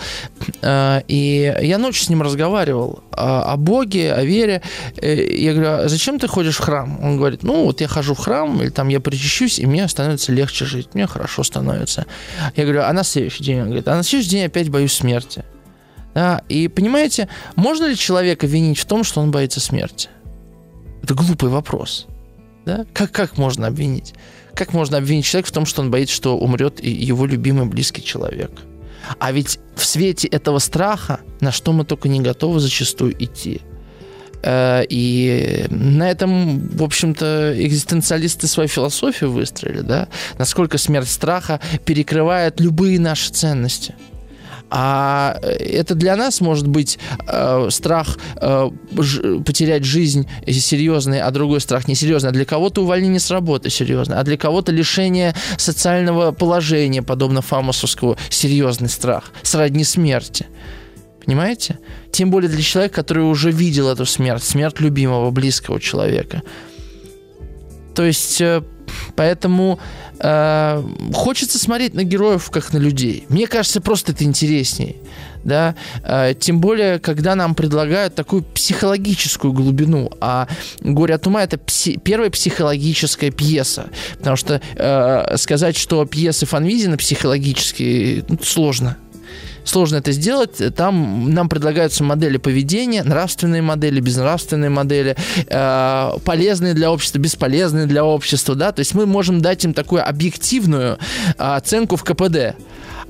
Э, и я ночью с ним разговаривал о Боге, о вере. Я говорю, а зачем ты ходишь в храм? Он говорит, ну вот я хожу в храм, или там я причащусь, и мне становится легче жить, мне хорошо становится. Я говорю, а на следующий день? Он говорит, а на следующий день опять боюсь смерти. Да, и понимаете, можно ли человека винить в том, что он боится смерти? Это глупый вопрос. Да? Как, как можно обвинить? Как можно обвинить человека в том, что он боится, что умрет его любимый близкий человек? А ведь в свете этого страха, на что мы только не готовы зачастую идти. Э, и на этом, в общем-то, экзистенциалисты свою философию выстроили, да? Насколько смерть страха перекрывает любые наши ценности – а э, это для нас может быть э, страх э, ж, потерять жизнь серьезный, а другой страх несерьезный. А для кого-то увольнение с работы серьезный, а для кого-то лишение социального положения, подобно Фамусовскому, серьезный страх, сродни смерти. Понимаете? Тем более для человека, который уже видел эту смерть, смерть любимого, близкого человека. То есть, э, поэтому э, хочется смотреть на героев как на людей. Мне кажется, просто это интереснее. Да? Э, тем более, когда нам предлагают такую психологическую глубину. А «Горе от ума» — это пси- первая психологическая пьеса. Потому что э, сказать, что пьесы Фанвизина психологические, ну, сложно сложно это сделать. Там нам предлагаются модели поведения, нравственные модели, безнравственные модели, э, полезные для общества, бесполезные для общества, да, то есть мы можем дать им такую объективную э, оценку в КПД.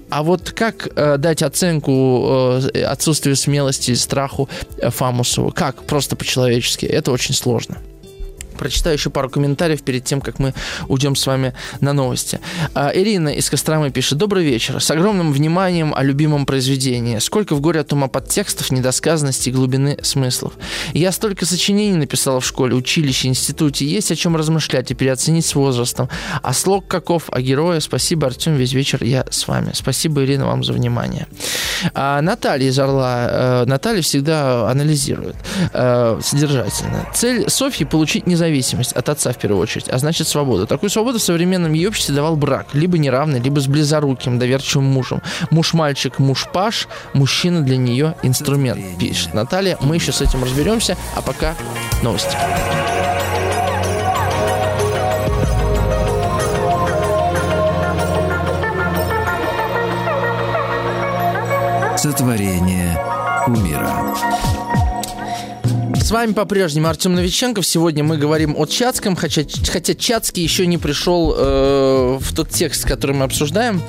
А вот как э, дать оценку э, отсутствию смелости, страху э, Фамусову? Как? Просто по-человечески. Это очень сложно. Прочитаю еще пару комментариев перед тем, как мы уйдем с вами на новости. А, Ирина из Костромы пишет. Добрый вечер. С огромным вниманием о любимом произведении. Сколько в горе от ума подтекстов, недосказанности глубины смыслов. Я столько сочинений написала в школе, училище, институте. Есть о чем размышлять и переоценить с возрастом. А слог каков, а героя. Спасибо, Артем, весь вечер я с вами. Спасибо, Ирина, вам за внимание. А, Наталья из Орла. А, Наталья всегда анализирует а, содержательно. Цель Софьи получить независимость зависимость от отца в первую очередь, а значит свободу. Такую свободу в современном ее обществе давал брак, либо неравный, либо с близоруким, доверчивым мужем. Муж-мальчик, муж-паш, мужчина для нее инструмент, пишет Наталья. Мы еще с этим разберемся, а пока новости. Сотворение умира. С вами по-прежнему Артем Новиченков. Сегодня мы говорим о Чацком, хотя, хотя Чацкий еще не пришел э, в тот текст, который мы обсуждаем.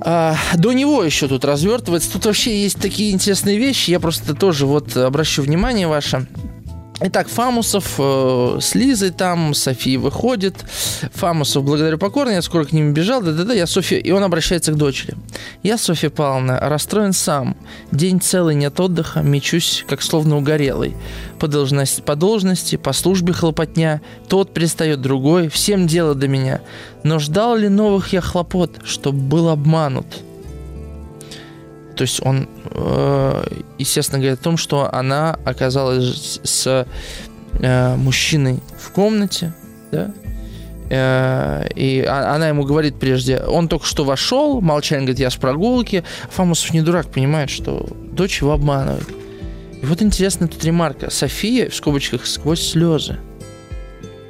А, до него еще тут развертывается. Тут вообще есть такие интересные вещи. Я просто тоже вот обращу внимание ваше. Итак, Фамусов э, с Лизой там, София выходит. Фамусов, благодарю покорно, я скоро к ним бежал, да-да-да, я Софья, и он обращается к дочери. Я, Софья Павловна, расстроен сам. День целый нет отдыха, мечусь, как словно угорелый. По должности, по должности, по службе хлопотня, тот пристает другой, всем дело до меня. Но ждал ли новых я хлопот, чтоб был обманут? То есть он, э, естественно, говорит о том, что она оказалась с э, мужчиной в комнате, да, э, и она ему говорит прежде, он только что вошел, молчание, говорит, я с прогулки. Фамусов не дурак, понимает, что дочь его обманывает. И вот интересная тут ремарка. София, в скобочках, сквозь слезы.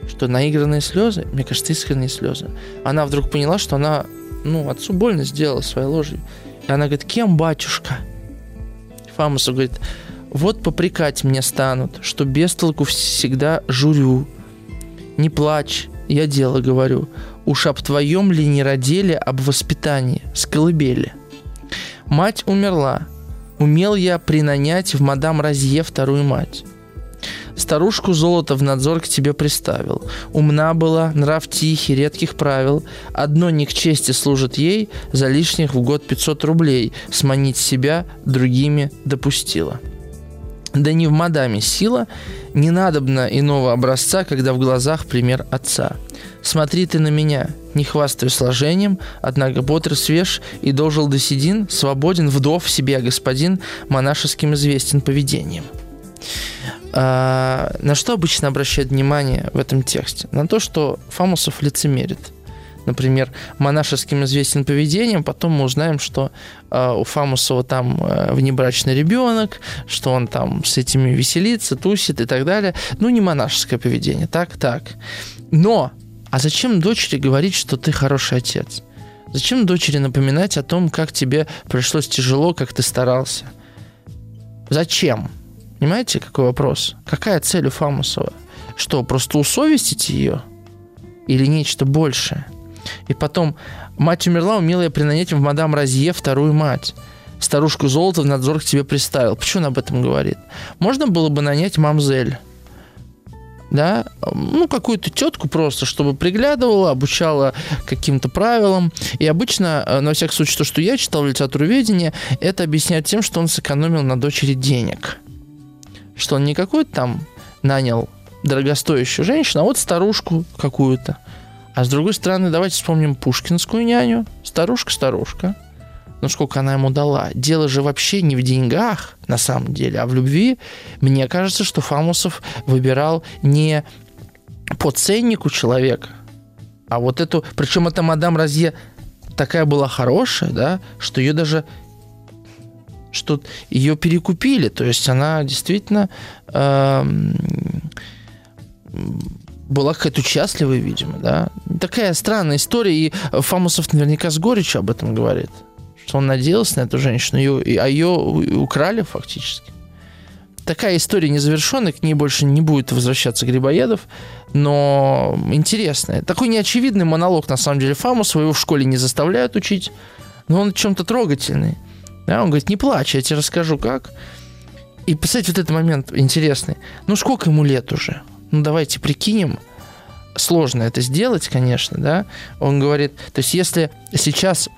Что наигранные слезы, мне кажется, искренние слезы. Она вдруг поняла, что она, ну, отцу больно сделала своей ложью. И она говорит, кем, батюшка? Фамусов говорит, вот попрекать мне станут, что без толку всегда журю. Не плачь, я дело говорю. Уж об твоем ли не родили об воспитании с колыбели. Мать умерла. Умел я принанять в мадам Розье вторую мать. Старушку золото в надзор к тебе приставил. Умна была, нрав тихий, редких правил. Одно не к чести служит ей, за лишних в год 500 рублей. Сманить себя другими допустила. Да не в мадаме сила, не надобно иного образца, когда в глазах пример отца. Смотри ты на меня, не хвастаю сложением, однако бодр свеж и дожил до седин, свободен, вдов себе господин, монашеским известен поведением. А, на что обычно обращают внимание в этом тексте? На то, что Фамусов лицемерит – например, монашеским известен поведением, потом мы узнаем, что э, у Фамусова там э, внебрачный ребенок, что он там с этими веселится, тусит и так далее. Ну, не монашеское поведение, так, так. Но, а зачем дочери говорить, что ты хороший отец? Зачем дочери напоминать о том, как тебе пришлось тяжело, как ты старался? Зачем? Понимаете, какой вопрос? Какая цель у Фамусова? Что, просто усовестить ее? Или нечто большее? И потом, мать умерла, умела я принанять в мадам Розье вторую мать. Старушку золото в надзор к тебе приставил. Почему он об этом говорит? Можно было бы нанять мамзель. Да, ну, какую-то тетку просто, чтобы приглядывала, обучала каким-то правилам. И обычно, э, на всякий случай, то, что я читал в литературоведении, это объясняет тем, что он сэкономил на дочери денег. Что он не какой-то там нанял дорогостоящую женщину, а вот старушку какую-то. А с другой стороны, давайте вспомним пушкинскую няню. Старушка-старушка. Ну, сколько она ему дала. Дело же вообще не в деньгах, на самом деле, а в любви. Мне кажется, что Фамусов выбирал не по ценнику человека, а вот эту... Причем эта мадам Розье такая была хорошая, да, что ее даже что ее перекупили, то есть она действительно э, была какая-то счастливая, видимо, да. Такая странная история, и Фамусов наверняка с горечью об этом говорит, что он надеялся на эту женщину, ее, а ее украли фактически. Такая история незавершенная, к ней больше не будет возвращаться Грибоедов, но интересная. Такой неочевидный монолог, на самом деле, Фамусова, его в школе не заставляют учить, но он чем-то трогательный. Да, он говорит, не плачь, я тебе расскажу, как. И, представьте, вот этот момент интересный. Ну, сколько ему лет уже? ну давайте прикинем, сложно это сделать, конечно, да, он говорит, то есть если сейчас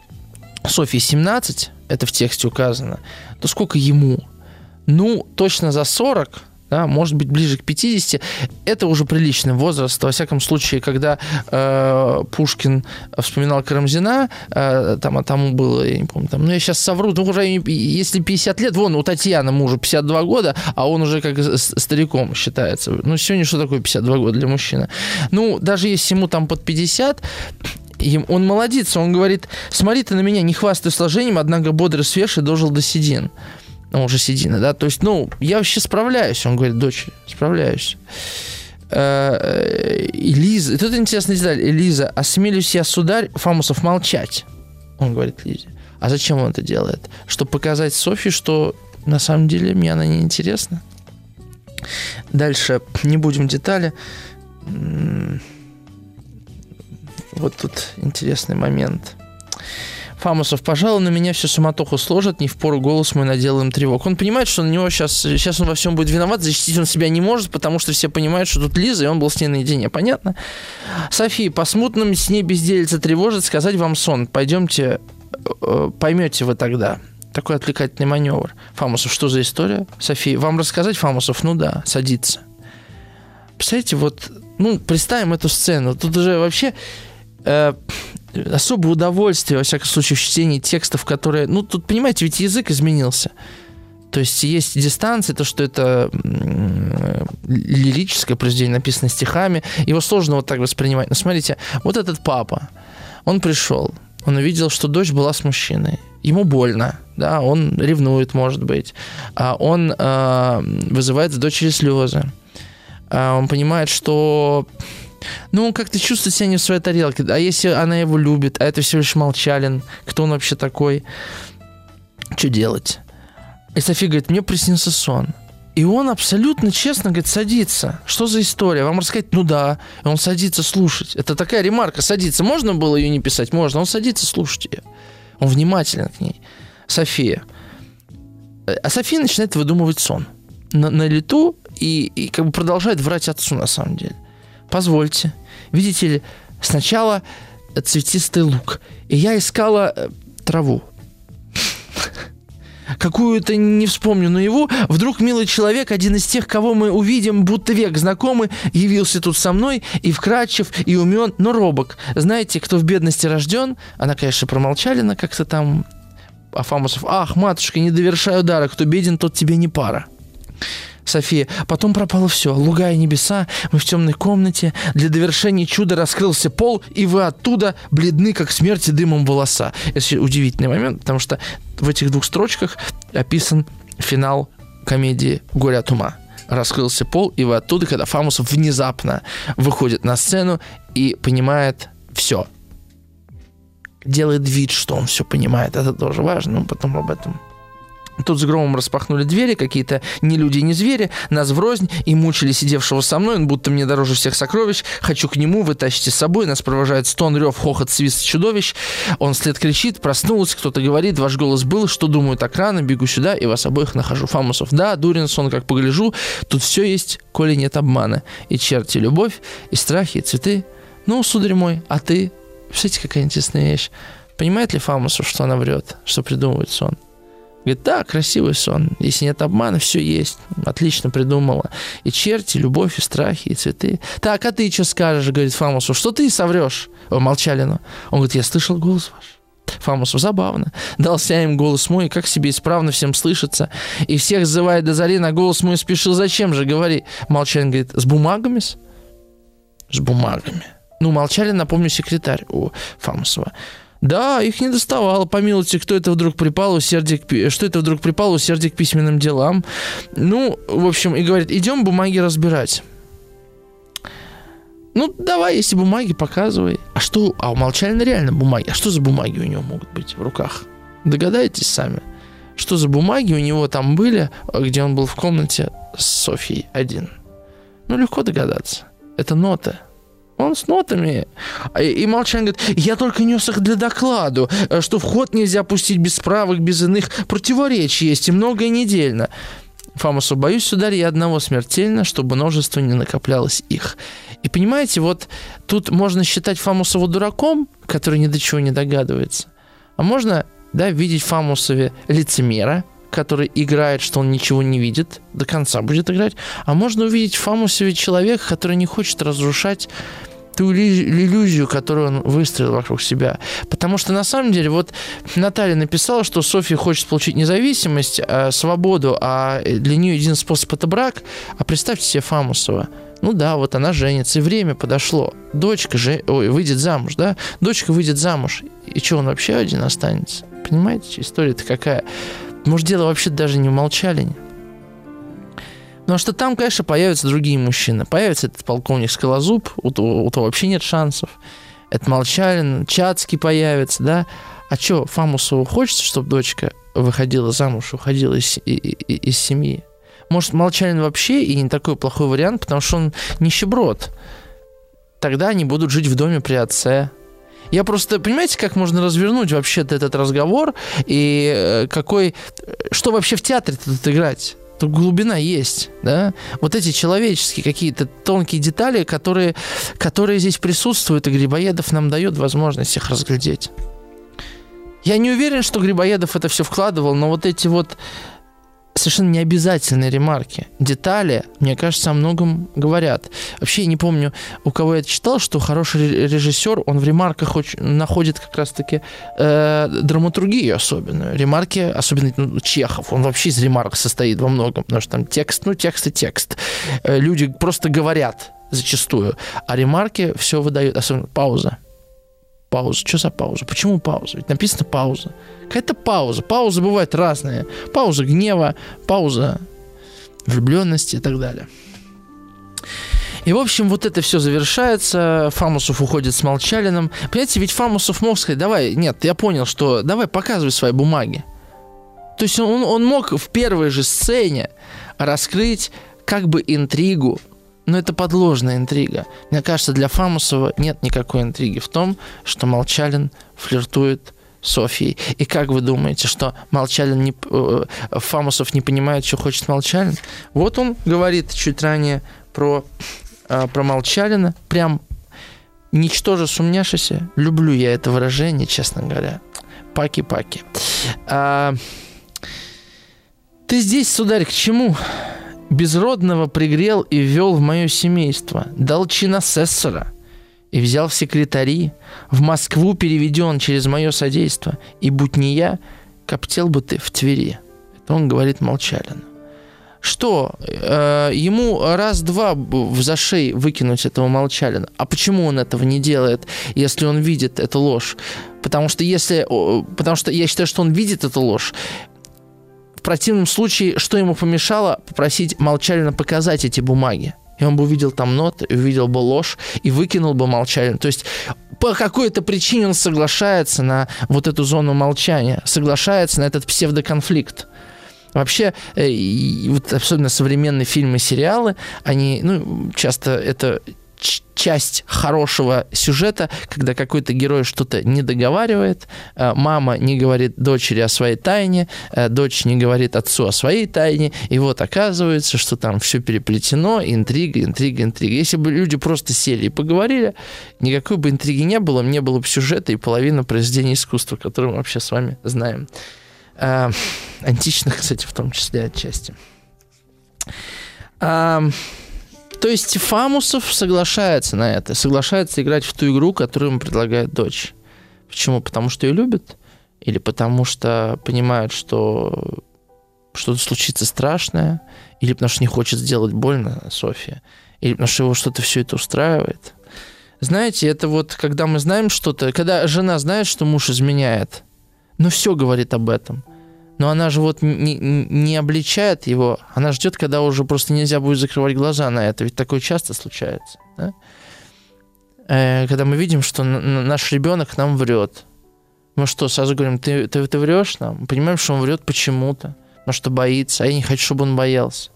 Софии 17, это в тексте указано, то сколько ему? Ну, точно за 40, да, может быть, ближе к 50, это уже приличный возраст. Во всяком случае, когда э, Пушкин вспоминал Карамзина, э, там, а тому было, я не помню, там, ну, я сейчас совру, ну, уже если 50 лет, вон, у Татьяны мужу 52 года, а он уже как стариком считается. Ну, сегодня что такое 52 года для мужчины? Ну, даже если ему там под 50, он молодец, он говорит, смотри ты на меня, не хвастай сложением, однако бодрый свеж и дожил до седин ну, уже седина, да, то есть, ну, я вообще справляюсь, он говорит, дочь, справляюсь. Э, Элиза, тут интересная деталь, Элиза, осмелюсь я, сударь, Фамусов, молчать, он говорит Лизе. А зачем он это делает? Чтобы показать Софье, что на самом деле мне она не интересна. Дальше не будем детали. Вот тут интересный момент. Фамусов, пожалуй, на меня всю суматоху сложат, не в пору голос мой надел им тревог. Он понимает, что на него сейчас, сейчас он во всем будет виноват, защитить он себя не может, потому что все понимают, что тут Лиза, и он был с ней наедине. Понятно? София, по смутным с ней безделица тревожит, сказать вам сон. Пойдемте, э, поймете вы тогда. Такой отвлекательный маневр. Фамусов, что за история? София, вам рассказать, Фамусов? Ну да, садится. Представляете, вот, ну, представим эту сцену. Тут уже вообще э, особое удовольствие, во всяком случае, в чтении текстов, которые... Ну, тут, понимаете, ведь язык изменился. То есть есть дистанция, то, что это лирическое произведение, написано стихами, его сложно вот так воспринимать. Но смотрите, вот этот папа, он пришел, он увидел, что дочь была с мужчиной. Ему больно, да, он ревнует, может быть. А он э, вызывает в дочери слезы. А он понимает, что ну, он как-то чувствует себя не в своей тарелке. А если она его любит, а это всего лишь молчалин, кто он вообще такой? Что делать? И София говорит, мне приснился сон. И он абсолютно честно говорит, садится. Что за история? Вам рассказать? Ну да. И он садится слушать. Это такая ремарка. Садится. Можно было ее не писать? Можно. Он садится слушать ее. Он внимателен к ней. София. А София начинает выдумывать сон. На, на лету и, и как бы продолжает врать отцу на самом деле. Позвольте. Видите ли, сначала цветистый лук. И я искала э, траву какую-то не вспомню, но его вдруг милый человек, один из тех, кого мы увидим, будто век знакомый, явился тут со мной, и вкрадчив, и умен, но робок. Знаете, кто в бедности рожден? Она, конечно, промолчали на как-то там Афамусов. Ах, матушка, не довершай удара, кто беден, тот тебе не пара. София. Потом пропало все. Луга и небеса, мы в темной комнате. Для довершения чуда раскрылся пол, и вы оттуда бледны, как смерти дымом волоса. Это удивительный момент, потому что в этих двух строчках описан финал комедии «Горе от ума». Раскрылся пол, и вы оттуда, когда Фамусов внезапно выходит на сцену и понимает все. Делает вид, что он все понимает. Это тоже важно, но потом об этом Тут с громом распахнули двери, какие-то не люди, не звери, нас врознь и мучили сидевшего со мной, он будто мне дороже всех сокровищ. Хочу к нему, вы тащите с собой, нас провожает стон, рев, хохот, свист чудовищ. Он вслед кричит, проснулся, кто-то говорит, ваш голос был, что думаю так рано, бегу сюда и вас обоих нахожу. Фамусов, да, дурен сон, как погляжу, тут все есть, коли нет обмана. И черти, любовь, и страхи, и цветы. Ну, сударь мой, а ты? Представляете, какая интересная вещь. Понимает ли Фамусов, что она врет, что придумывает сон? Говорит, да, красивый сон. Если нет обмана, все есть. Отлично придумала. И черти, любовь, и страхи, и цветы. Так, а ты что скажешь, говорит Фамусу, что ты соврешь? Молчалину. Он говорит, я слышал голос ваш. Фамусу забавно. Дался им голос мой, как себе исправно всем слышится. И всех зывает до зари, на голос мой спешил. Зачем же, говори. Молчалин говорит, с бумагами -с? С бумагами. Ну, Молчалин, напомню, секретарь у Фамусова. Да, их не доставало. Помилуйте, кто это вдруг припал усердие к... Что это вдруг припал усердие к письменным делам? Ну, в общем, и говорит, идем бумаги разбирать. Ну, давай, если бумаги, показывай. А что? А у Молчалина реально бумаги. А что за бумаги у него могут быть в руках? Догадаетесь сами. Что за бумаги у него там были, где он был в комнате с Софией один? Ну, легко догадаться. Это ноты. Он с нотами. И Молчан говорит, я только нес их для докладу, э, что вход нельзя пустить без справок, без иных противоречий есть, и многое недельно. Фамусу, боюсь, сударь, я одного смертельно, чтобы множество не накоплялось их. И понимаете, вот тут можно считать Фамусова дураком, который ни до чего не догадывается. А можно, да, видеть Фамусове лицемера, который играет, что он ничего не видит, до конца будет играть. А можно увидеть в Фамусове человека, который не хочет разрушать ту иллюзию, которую он выстроил вокруг себя. Потому что на самом деле, вот Наталья написала, что Софья хочет получить независимость, э, свободу, а для нее един способ это брак. А представьте себе Фамусова. Ну да, вот она женится, и время подошло. Дочка же, ой, выйдет замуж, да? Дочка выйдет замуж. И что, он вообще один останется? Понимаете, история-то какая? Может, дело вообще даже не в молчалении. Потому что там, конечно, появятся другие мужчины. Появится этот полковник Скалозуб, у того, у того вообще нет шансов. Это Молчалин, Чацкий появится, да. А что, Фамусову хочется, чтобы дочка выходила замуж, уходила из, из, из семьи? Может, Молчалин вообще и не такой плохой вариант, потому что он нищеброд. Тогда они будут жить в доме при отце. Я просто, понимаете, как можно развернуть вообще-то этот разговор и э, какой... Что вообще в театре тут играть? Тут глубина есть, да? Вот эти человеческие какие-то тонкие детали, которые, которые здесь присутствуют, и Грибоедов нам дает возможность их разглядеть. Я не уверен, что Грибоедов это все вкладывал, но вот эти вот совершенно необязательные ремарки. Детали, мне кажется, о многом говорят. Вообще, я не помню, у кого я читал, что хороший режиссер, он в ремарках находит как раз-таки э, драматургию особенную. Ремарки, особенно ну, Чехов, он вообще из ремарок состоит во многом, потому что там текст, ну, текст и текст. Э, люди просто говорят зачастую, а ремарки все выдают, особенно пауза. Пауза. Что за пауза? Почему пауза? Ведь написано пауза. Какая-то пауза. Паузы бывают разные. Пауза гнева, пауза влюбленности и так далее. И, в общем, вот это все завершается. Фамусов уходит с Молчалиным. Понимаете, ведь Фамусов мог сказать, давай, нет, я понял, что давай показывай свои бумаги. То есть он, он мог в первой же сцене раскрыть как бы интригу, но это подложная интрига. Мне кажется, для Фамусова нет никакой интриги в том, что Молчалин флиртует Софией. И как вы думаете, что Молчалин не, э, Фамусов не понимает, что хочет Молчалин? Вот он говорит чуть ранее про, э, про Молчалина, прям ничтоже сумняшися. Люблю я это выражение, честно говоря. Паки-паки. А, ты здесь, сударь, к чему? Безродного пригрел и ввел в мое семейство, дал чин асессора и взял в секретари, в Москву переведен через мое содейство, и будь не я, коптел бы ты в Твери. Это он говорит Молчалину. Что, э, ему раз-два в зашей выкинуть этого Молчалина? А почему он этого не делает, если он видит эту ложь? Потому что если, потому что я считаю, что он видит эту ложь, в противном случае, что ему помешало попросить Молчалина показать эти бумаги? И он бы увидел там ноты, увидел бы ложь и выкинул бы Молчалин. То есть по какой-то причине он соглашается на вот эту зону молчания, соглашается на этот псевдоконфликт. Вообще, э, вот особенно современные фильмы и сериалы, они, ну, часто это часть хорошего сюжета, когда какой-то герой что-то не договаривает, э, мама не говорит дочери о своей тайне, э, дочь не говорит отцу о своей тайне, и вот оказывается, что там все переплетено, интрига, интрига, интрига. Если бы люди просто сели и поговорили, никакой бы интриги не было, не было бы сюжета и половина произведений искусства, которые мы вообще с вами знаем. Э, античных, кстати, в том числе отчасти. То есть Фамусов соглашается на это, соглашается играть в ту игру, которую ему предлагает дочь. Почему? Потому что ее любит? Или потому что понимает, что что-то случится страшное? Или потому что не хочет сделать больно Софье? Или потому что его что-то все это устраивает? Знаете, это вот когда мы знаем что-то, когда жена знает, что муж изменяет, но все говорит об этом – но она же вот не, не обличает его, она ждет, когда уже просто нельзя будет закрывать глаза на это, ведь такое часто случается. Да? Э, когда мы видим, что наш ребенок нам врет. Мы что, сразу говорим, ты, ты, ты врешь нам? Мы понимаем, что он врет почему-то, потому что боится, а я не хочу, чтобы он боялся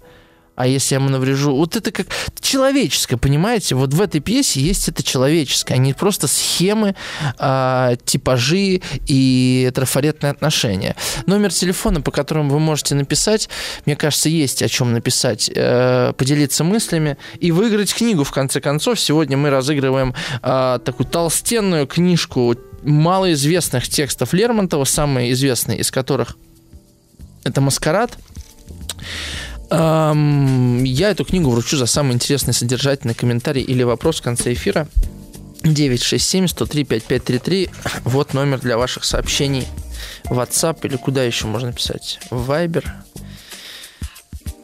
а если я ему наврежу... Вот это как человеческое, понимаете? Вот в этой пьесе есть это человеческое, а не просто схемы, э, типажи и трафаретные отношения. Номер телефона, по которому вы можете написать, мне кажется, есть о чем написать, э, поделиться мыслями и выиграть книгу, в конце концов. Сегодня мы разыгрываем э, такую толстенную книжку малоизвестных текстов Лермонтова, самые известные из которых это «Маскарад». Я эту книгу вручу за самый интересный содержательный комментарий или вопрос в конце эфира. 967-103-5533. Вот номер для ваших сообщений WhatsApp или куда еще можно писать? В Viber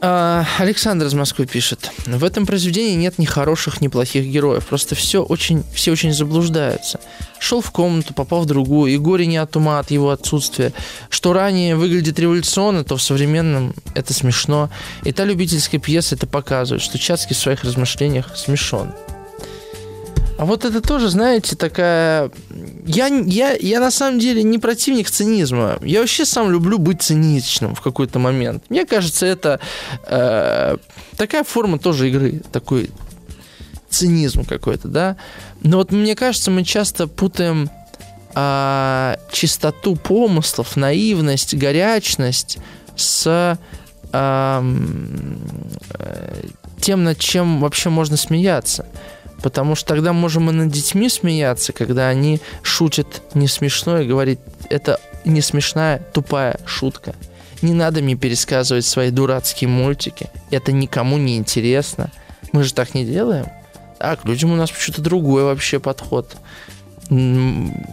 Александр из Москвы пишет. В этом произведении нет ни хороших, ни плохих героев. Просто все очень, все очень заблуждаются. Шел в комнату, попал в другую, и горе не от ума, от его отсутствия. Что ранее выглядит революционно, то в современном это смешно. И та любительская пьеса это показывает, что Чацкий в своих размышлениях смешон. А вот это тоже, знаете, такая... Я, я, я на самом деле не противник цинизма. Я вообще сам люблю быть циничным в какой-то момент. Мне кажется, это э, такая форма тоже игры, такой цинизм какой-то, да. Но вот мне кажется, мы часто путаем э, чистоту помыслов, наивность, горячность с э, э, тем, над чем вообще можно смеяться. Потому что тогда можем и над детьми смеяться, когда они шутят не смешно и говорить, это не смешная, тупая шутка. Не надо мне пересказывать свои дурацкие мультики. Это никому не интересно. Мы же так не делаем. А к людям у нас почему-то другой вообще подход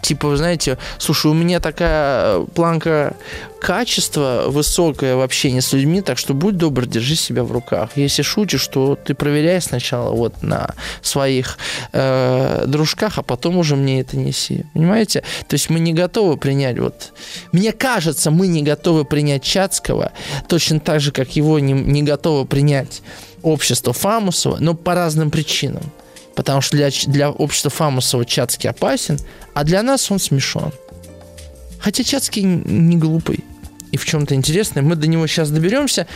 типа, знаете, слушай, у меня такая планка качества высокое в общении с людьми, так что будь добр, держи себя в руках. Если шутишь, то ты проверяй сначала вот на своих э, дружках, а потом уже мне это неси. Понимаете? То есть мы не готовы принять вот... Мне кажется, мы не готовы принять Чацкого, точно так же, как его не, не готовы принять общество Фамусова, но по разным причинам потому что для, для общества Фамусова Чацкий опасен, а для нас он смешон. Хотя Чацкий не глупый. и в чем-то интересное. Мы до него сейчас доберемся.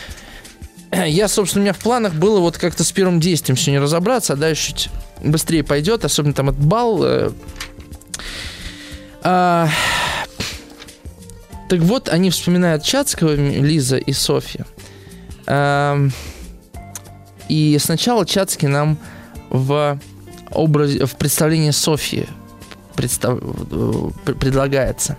(clears throat) Я, собственно, у меня в планах было вот как-то с первым действием не разобраться, а дальше чуть быстрее пойдет, особенно там этот бал. Э. А, так вот, они вспоминают Чацкого, Лиза и Софья. А, и сначала Чацкий нам в образе, в представлении Софьи представ, предлагается.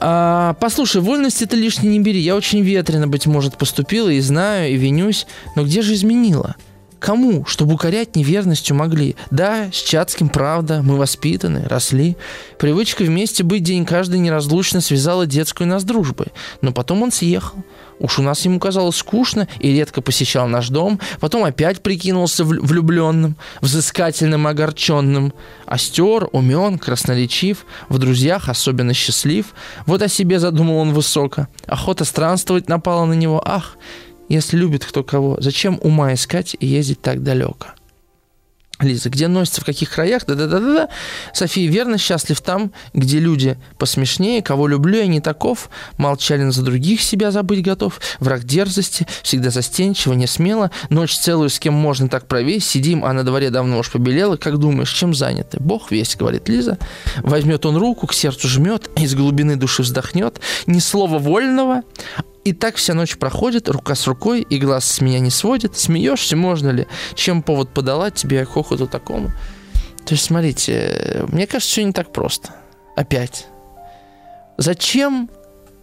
А, послушай, вольности ты лишней не бери. Я очень ветрено, быть может, поступила и знаю, и винюсь. Но где же изменила? Кому? Чтобы укорять неверностью могли. Да, с Чацким правда, мы воспитаны, росли. Привычка вместе быть день каждый неразлучно связала детскую нас дружбой. Но потом он съехал. Уж у нас ему казалось скучно и редко посещал наш дом, потом опять прикинулся влюбленным, взыскательным огорченным. Остер, умен, красноречив, в друзьях особенно счастлив. Вот о себе задумал он высоко. Охота странствовать напала на него. Ах, если любит кто кого, зачем ума искать и ездить так далеко? Лиза, где носится, в каких краях? Да-да-да-да. София, верно, счастлив там, где люди посмешнее, кого люблю, я не таков. Молчален за других себя забыть готов. Враг дерзости, всегда застенчиво, не смело. Ночь целую с кем можно так провесть. Сидим, а на дворе давно уж побелело. Как думаешь, чем заняты? Бог весь, говорит Лиза. Возьмет он руку, к сердцу жмет, из глубины души вздохнет. Ни слова вольного, и так вся ночь проходит, рука с рукой, и глаз с меня не сводит. Смеешься, можно ли? Чем повод подала тебе хохоту такому? То есть, смотрите, мне кажется, все не так просто. Опять. Зачем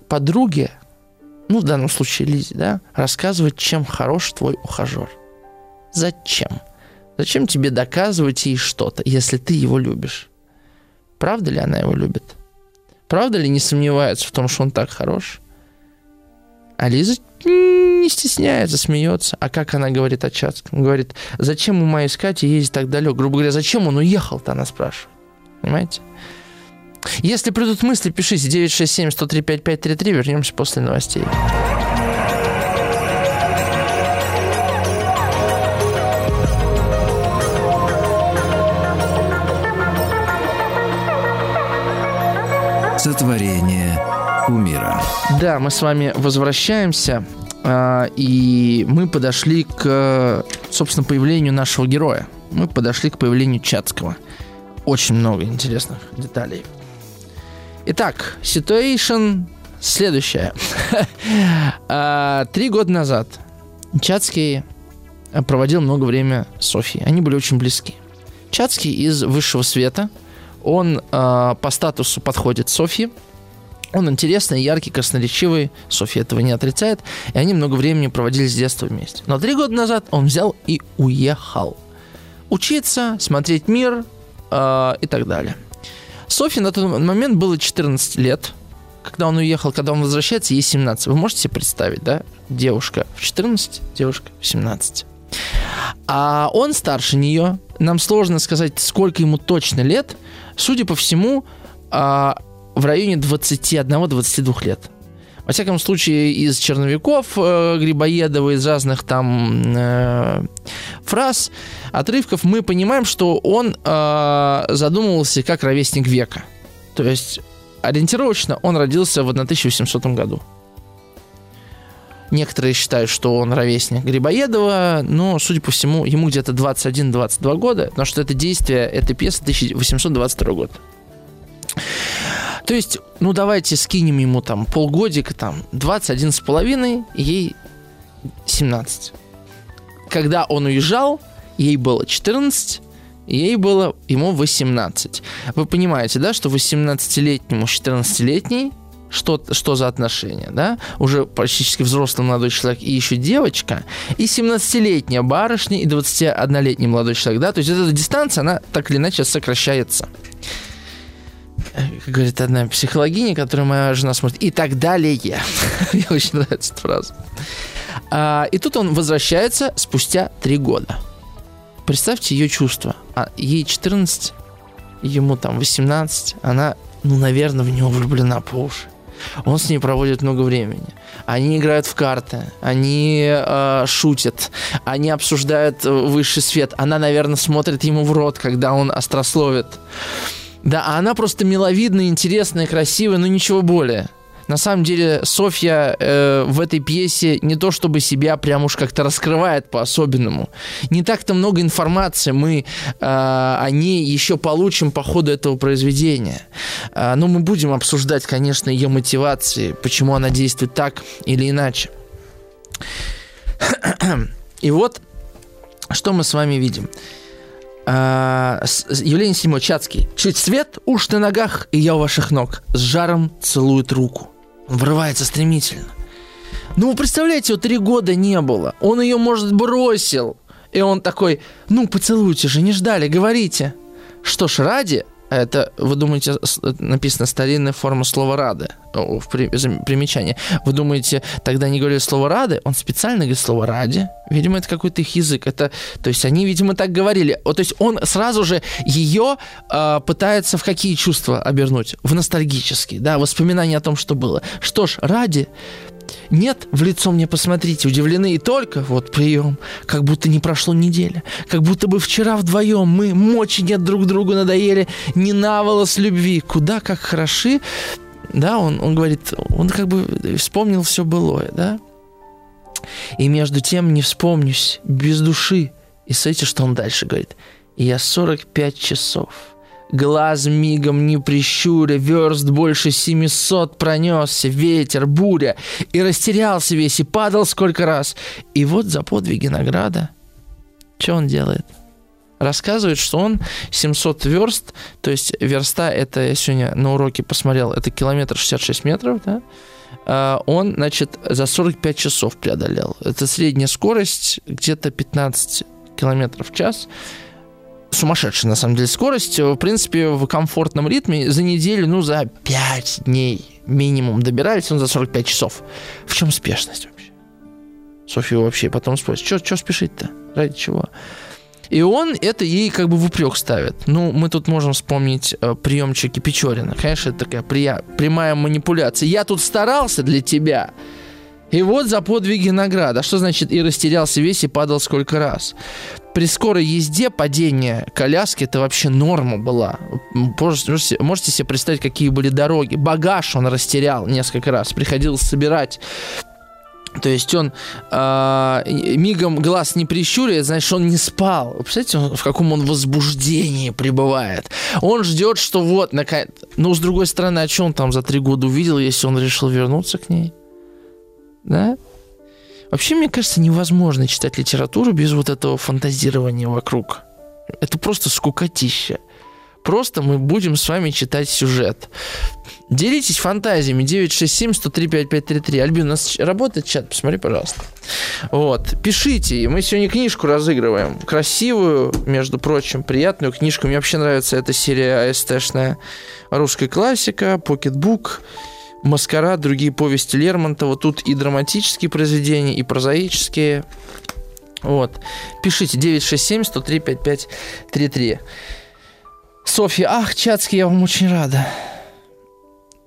подруге, ну, в данном случае Лизе, да, рассказывать, чем хорош твой ухажер? Зачем? Зачем тебе доказывать ей что-то, если ты его любишь? Правда ли она его любит? Правда ли не сомневается в том, что он так хорош? А Лиза не стесняется, смеется. А как она говорит о Чацком? Говорит, зачем ума искать и ездить так далеко? Грубо говоря, зачем он уехал-то, она спрашивает. Понимаете? Если придут мысли, пишите 967-103-5533. Вернемся после новостей. Сотворение кумира. Да, мы с вами возвращаемся, а, и мы подошли к, собственно, появлению нашего героя. Мы подошли к появлению Чацкого. Очень много интересных деталей. Итак, ситуация следующая. (laughs) А, три года назад Чацкий проводил много времени с Софией. Они были очень близки. Чацкий из высшего света. Он э, по статусу подходит Софье. Он интересный, яркий, красноречивый, Софья этого не отрицает, и они много времени проводили с детства вместе. Но три года назад он взял и уехал. Учиться, смотреть мир э, и так далее. Софье на тот момент было 14 лет, когда он уехал, когда он возвращается, ей 17. Вы можете себе представить, да? Девушка в 14, девушка в 17. А он старше нее. Нам сложно сказать, сколько ему точно лет. Судя по всему, а, в районе 21-22 лет. Во всяком случае, из черновиков э, Грибоедова, из разных там э, фраз, отрывков мы понимаем, что он э, задумывался как ровесник века. То есть ориентировочно он родился в 1800 году. Некоторые считают, что он ровесник Грибоедова, но, судя по всему, ему где-то 21-22 года, потому что это действие этой пьесы 1822 год. То есть, ну давайте скинем ему там полгодика, там 21 с половиной, ей 17. Когда он уезжал, ей было 14, ей было ему 18. Вы понимаете, да, что 18-летнему 14-летний что, что за отношения, да? Уже практически взрослый молодой человек и еще девочка, и 17-летняя барышня, и 21-летний молодой человек, да? То есть эта дистанция, она так или иначе сокращается как говорит одна психологиня, которую моя жена смотрит, и так далее. (laughs) Мне очень нравится эта фраза. А, и тут он возвращается спустя три года. Представьте ее чувства. А ей 14, ему там 18, она, ну, наверное, в него влюблена по уши. Он с ней проводит много времени. Они играют в карты, они э, шутят, они обсуждают высший свет. Она, наверное, смотрит ему в рот, когда он острословит. Да, а она просто миловидная, интересная, красивая, но ничего более. На самом деле Софья э, в этой пьесе не то чтобы себя прям уж как-то раскрывает по-особенному. Не так-то много информации мы э, о ней еще получим по ходу этого произведения. Э, но мы будем обсуждать, конечно, ее мотивации, почему она действует так или иначе. (clears throat) И вот, что мы с вами видим. А, седьмой, Чацкий. Чуть свет, уж на ногах, и я у ваших ног. С жаром целует руку. Врывается стремительно. Ну, вы представляете, его три года не было. Он ее, может, бросил. И он такой, ну, поцелуйте же, не ждали, говорите. Что ж, ради, это, вы думаете, написано старинная форма слова «рады» в примечании. Вы думаете, тогда не говорили слово «рады»? Он специально говорит слово «ради». Видимо, это какой-то их язык. Это, то есть они, видимо, так говорили. То есть он сразу же ее э, пытается в какие чувства обернуть? В ностальгические, да, воспоминания о том, что было. Что ж, «ради» Нет, в лицо мне посмотрите, удивлены и только вот прием, как будто не прошло неделя, как будто бы вчера вдвоем мы мочи нет друг другу надоели, не наволос любви, куда как хороши, да, он, он говорит, он как бы вспомнил все былое, да, и между тем не вспомнюсь, без души, и смотрите, что он дальше говорит, и я 45 часов – Глаз мигом не прищуря, верст больше семисот пронесся, ветер, буря, и растерялся весь, и падал сколько раз. И вот за подвиги награда. Что он делает? Рассказывает, что он 700 верст, то есть верста, это я сегодня на уроке посмотрел, это километр 66 метров, да? А, он, значит, за 45 часов преодолел. Это средняя скорость, где-то 15 километров в час сумасшедшая, на самом деле, скорость. В принципе, в комфортном ритме за неделю, ну, за 5 дней минимум добирались, он за 45 часов. В чем спешность вообще? София вообще потом спросит, что спешить-то? Ради чего? И он это ей как бы в упрек ставит. Ну, мы тут можем вспомнить э, приемчики Печорина. Конечно, это такая прия- прямая манипуляция. Я тут старался для тебя. И вот за подвиги награда. Что значит и растерялся весь и падал сколько раз? при скорой езде падение коляски это вообще норма была. Можете, можете себе представить, какие были дороги. Багаж он растерял несколько раз, приходилось собирать. То есть он э, мигом глаз не прищуривает, значит, он не спал. Вы представляете, в каком он возбуждении пребывает. Он ждет, что вот, наконец... Но, с другой стороны, а что он там за три года увидел, если он решил вернуться к ней? Да? Вообще, мне кажется, невозможно читать литературу без вот этого фантазирования вокруг. Это просто скукотища. Просто мы будем с вами читать сюжет. Делитесь фантазиями 967-103-5533. Альбин, у нас работает чат? Посмотри, пожалуйста. Вот. Пишите. Мы сегодня книжку разыгрываем. Красивую, между прочим, приятную книжку. Мне вообще нравится эта серия АСТшная. Русская классика, покетбук. «Маскарад», другие повести Лермонтова. Тут и драматические произведения, и прозаические. Вот. Пишите 967-103-5533. Софья, ах, Чацкий, я вам очень рада.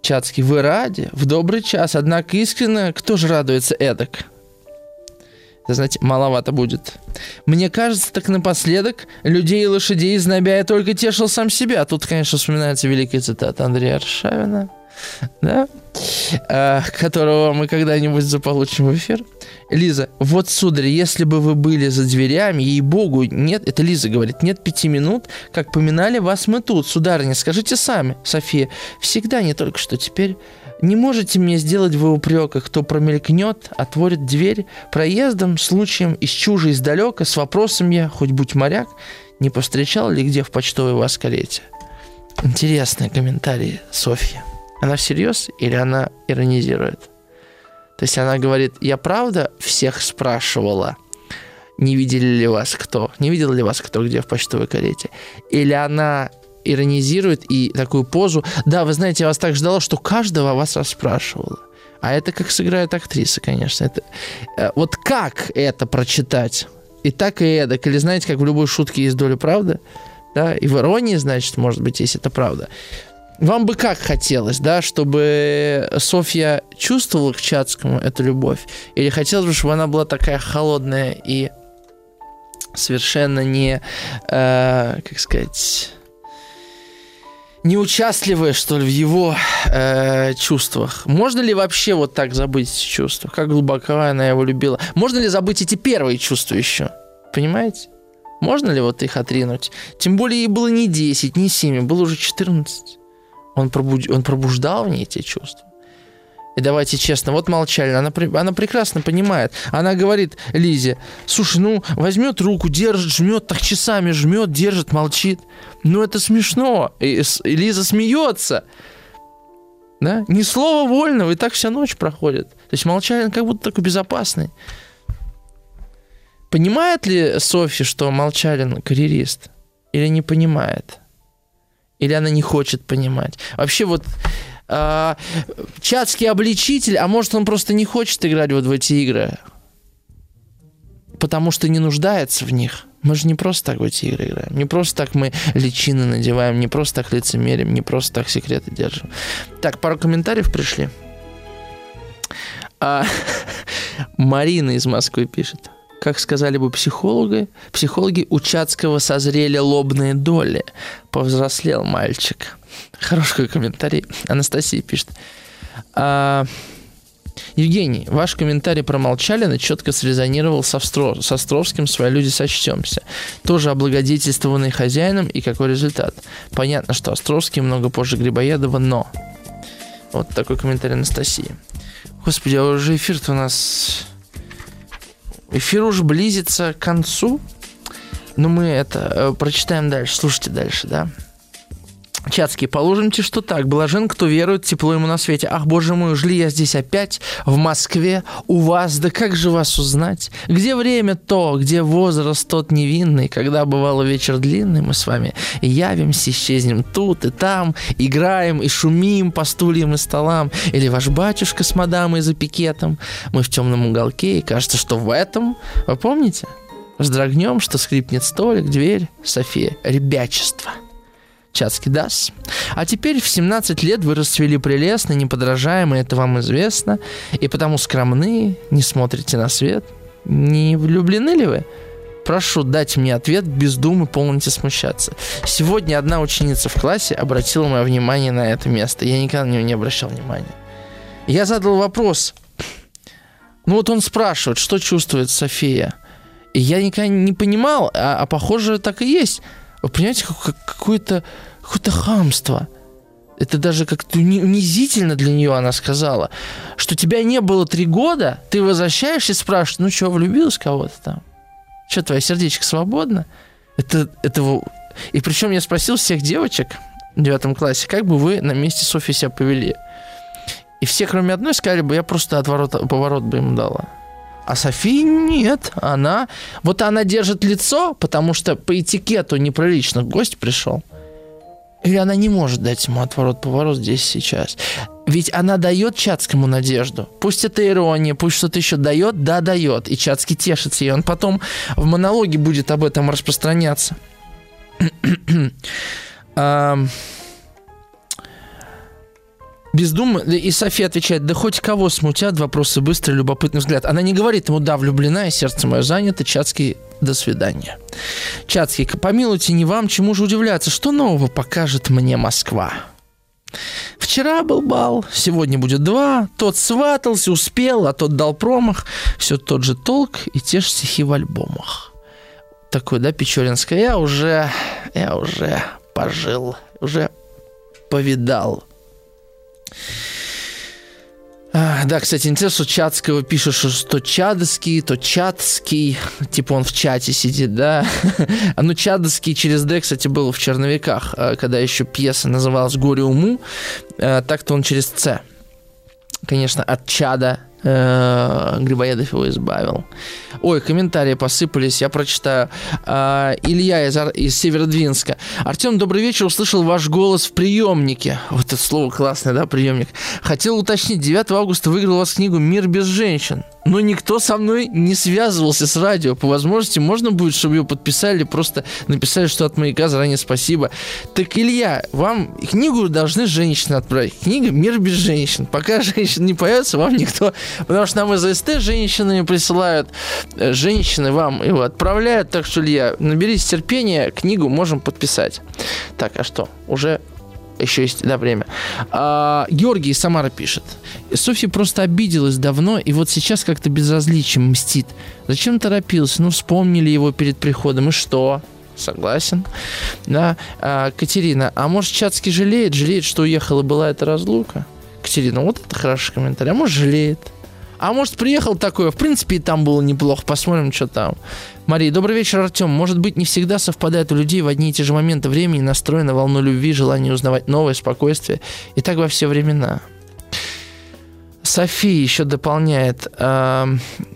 Чацкий, вы ради? В добрый час. Однако искренне, кто же радуется эдак? Это, знаете, маловато будет. Мне кажется, так напоследок людей и лошадей знобя я только тешил сам себя. Тут, конечно, вспоминается великая цитата Андрея Аршавина да, а, которого мы когда-нибудь заполучим в эфир. Лиза, вот, сударь, если бы вы были за дверями, ей-богу, нет, это Лиза говорит, нет пяти минут, как поминали вас мы тут, сударыня, скажите сами, София, всегда, не только что теперь, не можете мне сделать вы упрека, кто промелькнет, отворит дверь проездом, случаем из чужи издалека, с вопросом я, хоть будь моряк, не повстречал ли где в почтовой вас карете? Интересные комментарии, Софья. Она всерьез или она иронизирует? То есть она говорит, я правда всех спрашивала, не видели ли вас кто? Не видел ли вас кто где в почтовой карете? Или она иронизирует и такую позу, да, вы знаете, я вас так ждала, что каждого вас расспрашивала. А это как сыграет актриса, конечно. Это, э, вот как это прочитать? И так, и эдак. Или знаете, как в любой шутке есть доля правды? Да? И в иронии, значит, может быть, есть это правда. Вам бы как хотелось, да, чтобы Софья чувствовала к Чацкому эту любовь? Или хотелось бы, чтобы она была такая холодная и совершенно не, э, как сказать, неучастливая, что ли, в его э, чувствах. Можно ли вообще вот так забыть эти чувства? Как глубоко она его любила? Можно ли забыть эти первые чувства еще? Понимаете? Можно ли вот их отринуть? Тем более ей было не 10, не 7, было уже 14. Он, пробуд... он пробуждал в ней эти чувства. И давайте честно, вот молчали, она, она прекрасно понимает. Она говорит Лизе, слушай, ну возьмет руку, держит, жмет, так часами жмет, держит, молчит. Ну это смешно. И, и Лиза смеется. Да? Ни слова вольного, и так вся ночь проходит. То есть Молчалин как будто такой безопасный. Понимает ли Софья, что Молчалин карьерист? Или не понимает? Или она не хочет понимать? Вообще вот э, чатский обличитель, а может он просто не хочет играть вот в эти игры? Потому что не нуждается в них. Мы же не просто так в эти игры играем. Не просто так мы личины надеваем, не просто так лицемерим, не просто так секреты держим. Так, пару комментариев пришли. А, (laughs) Марина из Москвы пишет как сказали бы психологи, психологи у Чацкого созрели лобные доли. Повзрослел мальчик. Хороший комментарий. Анастасия пишет. А, Евгений, ваш комментарий про Молчалина четко срезонировал с, Остро... с Островским «Свои люди сочтемся». Тоже облагодетельствованный хозяином, и какой результат? Понятно, что Островский много позже Грибоедова, но... Вот такой комментарий Анастасии. Господи, а уже эфир-то у нас Эфир уже близится к концу. Но мы это э, прочитаем дальше. Слушайте дальше, да. Чацкий, положимте, что так. Блажен, кто верует, тепло ему на свете. Ах, боже мой, жли я здесь опять, в Москве, у вас, да как же вас узнать? Где время то, где возраст тот невинный, когда бывало вечер длинный, мы с вами явимся, исчезнем тут и там, играем и шумим по стульям и столам, или ваш батюшка с мадамой за пикетом, мы в темном уголке, и кажется, что в этом, вы помните? Вздрогнем, что скрипнет столик, дверь, София, ребячество – Чацкий Дас. А теперь в 17 лет вы расцвели прелестно, неподражаемые, это вам известно, и потому скромны, не смотрите на свет. Не влюблены ли вы? Прошу дать мне ответ без думы полностью смущаться. Сегодня одна ученица в классе обратила мое внимание на это место. Я никогда на него не обращал внимания. Я задал вопрос. Ну вот он спрашивает, что чувствует София. И я никогда не понимал, а, а похоже так и есть. Вы понимаете, какое-то какое хамство. Это даже как-то унизительно для нее она сказала, что тебя не было три года, ты возвращаешься и спрашиваешь, ну что, влюбилась кого-то там? Что, твое сердечко свободно? Это, это... И причем я спросил всех девочек в девятом классе, как бы вы на месте Софьи себя повели? И все, кроме одной, сказали бы, я просто отворот, поворот бы им дала. А София нет, она... Вот она держит лицо, потому что по этикету неприлично гость пришел. Или она не может дать ему отворот-поворот здесь сейчас. Ведь она дает Чацкому надежду. Пусть это ирония, пусть что-то еще дает, да, дает. И Чацкий тешится, и он потом в монологе будет об этом распространяться. (clears throat) Бездумно. И София отвечает, да хоть кого смутят вопросы, быстрый, любопытный взгляд. Она не говорит ему, да, влюблена, и сердце мое занято, Чацкий, до свидания. Чацкий, помилуйте, не вам, чему же удивляться, что нового покажет мне Москва? Вчера был бал, сегодня будет два. Тот сватался, успел, а тот дал промах. Все тот же толк и те же стихи в альбомах. Такой, да, Печоринская. Я уже, я уже пожил, уже повидал да, кстати, интересно, что Чатского пишет, что то Чадский, то Чатский, типа он в чате сидит, да. а (laughs) ну Чадский через Д, кстати, был в черновиках, а, когда еще пьеса называлась «Горе уму», а, так-то он через Ц. Конечно, от Чада Грибоедов его избавил. Ой, комментарии посыпались, я прочитаю. А, Илья из, из Северодвинска. Артем, добрый вечер, услышал ваш голос в приемнике. Вот это слово классное, да, приемник. Хотел уточнить, 9 августа выиграл у вас книгу «Мир без женщин» но никто со мной не связывался с радио. По возможности можно будет, чтобы ее подписали, просто написали, что от маяка заранее спасибо. Так, Илья, вам книгу должны женщины отправить. Книга «Мир без женщин». Пока (laughs) женщин не появится, вам никто... Потому что нам из АСТ женщины присылают, э, женщины вам его отправляют. Так что, Илья, наберись терпения, книгу можем подписать. Так, а что? Уже еще есть, да, время. А, Георгий Самара пишет. Софья просто обиделась давно, и вот сейчас как-то безразличием мстит. Зачем торопился? Ну, вспомнили его перед приходом, и что? Согласен. Да. А, Катерина, а может, Чацкий жалеет? Жалеет, что уехала была эта разлука? Катерина, вот это хороший комментарий. А может, жалеет? А может, приехал такой, в принципе, и там было неплохо, посмотрим, что там. Мария, добрый вечер, Артем. Может быть, не всегда совпадает у людей в одни и те же моменты времени настрой на волну любви, желание узнавать новое, спокойствие. И так во все времена. София еще дополняет. Э,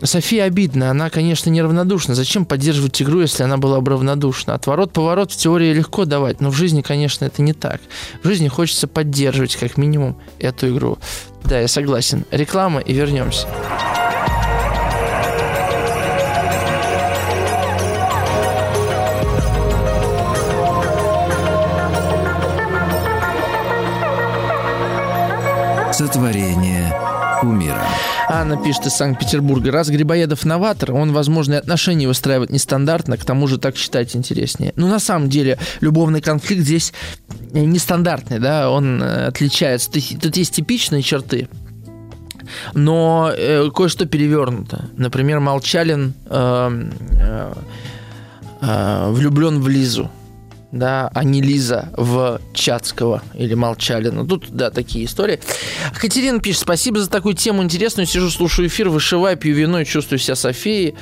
София обидна, она, конечно, неравнодушна. Зачем поддерживать игру, если она была бы равнодушна? Отворот-поворот в теории легко давать, но в жизни, конечно, это не так. В жизни хочется поддерживать, как минимум, эту игру. Да, я согласен. Реклама и вернемся. Сотворение кумира. Анна пишет из Санкт-Петербурга. Раз Грибоедов новатор, он, возможно, и отношения выстраивает нестандартно, к тому же так считать интереснее. Ну, на самом деле, любовный конфликт здесь нестандартный, да, он э, отличается. Тут есть типичные черты, но э, кое-что перевернуто. Например, Молчалин э, э, э, влюблен в Лизу да, а не Лиза в Чацкого или Молчалина. Тут, да, такие истории. Катерина пишет, спасибо за такую тему интересную. Сижу, слушаю эфир, вышиваю, пью вино и чувствую себя Софией.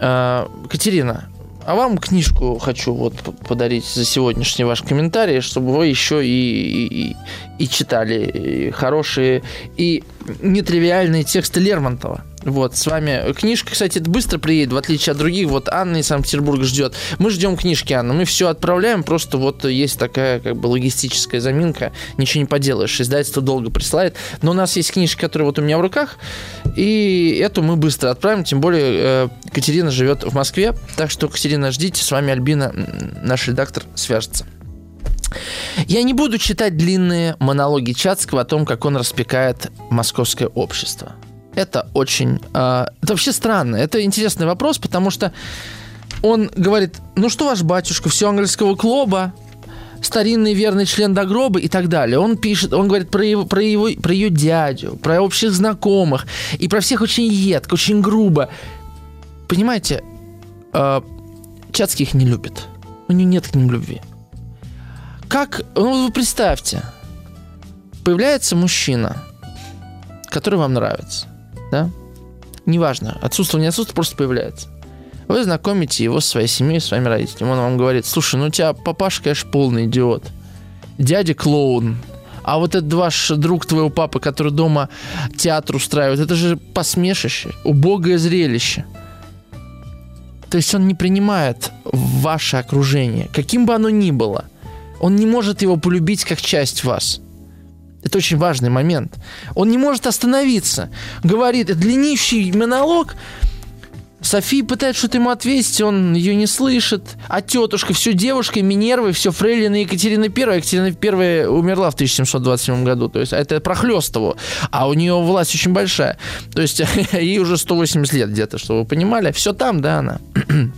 А, Катерина, а вам книжку хочу вот подарить за сегодняшний ваш комментарий, чтобы вы еще и, и, и читали и хорошие и нетривиальные тексты Лермонтова. Вот, с вами книжка, кстати, быстро приедет, в отличие от других. Вот Анна из Санкт-Петербурга ждет. Мы ждем книжки, Анна. Мы все отправляем, просто вот есть такая как бы логистическая заминка. Ничего не поделаешь. Издательство долго присылает. Но у нас есть книжка, которая вот у меня в руках. И эту мы быстро отправим. Тем более, э, Катерина живет в Москве. Так что, Катерина, ждите. С вами Альбина, наш редактор, свяжется. Я не буду читать длинные монологи Чацкого о том, как он распекает московское общество. Это очень... Э, это вообще странно. Это интересный вопрос, потому что он говорит, ну что ваш батюшка, все английского клуба, старинный верный член до гроба и так далее. Он пишет, он говорит про, его, про, его, про ее дядю, про общих знакомых и про всех очень едко, очень грубо. Понимаете, э, Чацкий их не любит. У нее нет к ним любви. Как, ну вы представьте, появляется мужчина, который вам нравится да? Неважно, отсутствие, не отсутствие, просто появляется. Вы знакомите его со своей семьей, с своими родителями. Он вам говорит, слушай, ну у тебя папаша, конечно, полный идиот. Дядя клоун. А вот этот ваш друг твоего папы, который дома театр устраивает, это же посмешище, убогое зрелище. То есть он не принимает ваше окружение, каким бы оно ни было. Он не может его полюбить как часть вас. Это очень важный момент. Он не может остановиться. Говорит, длиннющий монолог. София пытается что-то ему ответить, он ее не слышит. А тетушка, все девушка, Минервы, все Фрейлина Екатерина I. Екатерина I умерла в 1727 году. То есть это прохлестывало. А у нее власть очень большая. То есть (laughs) ей уже 180 лет где-то, чтобы вы понимали. Все там, да, она. (clears throat)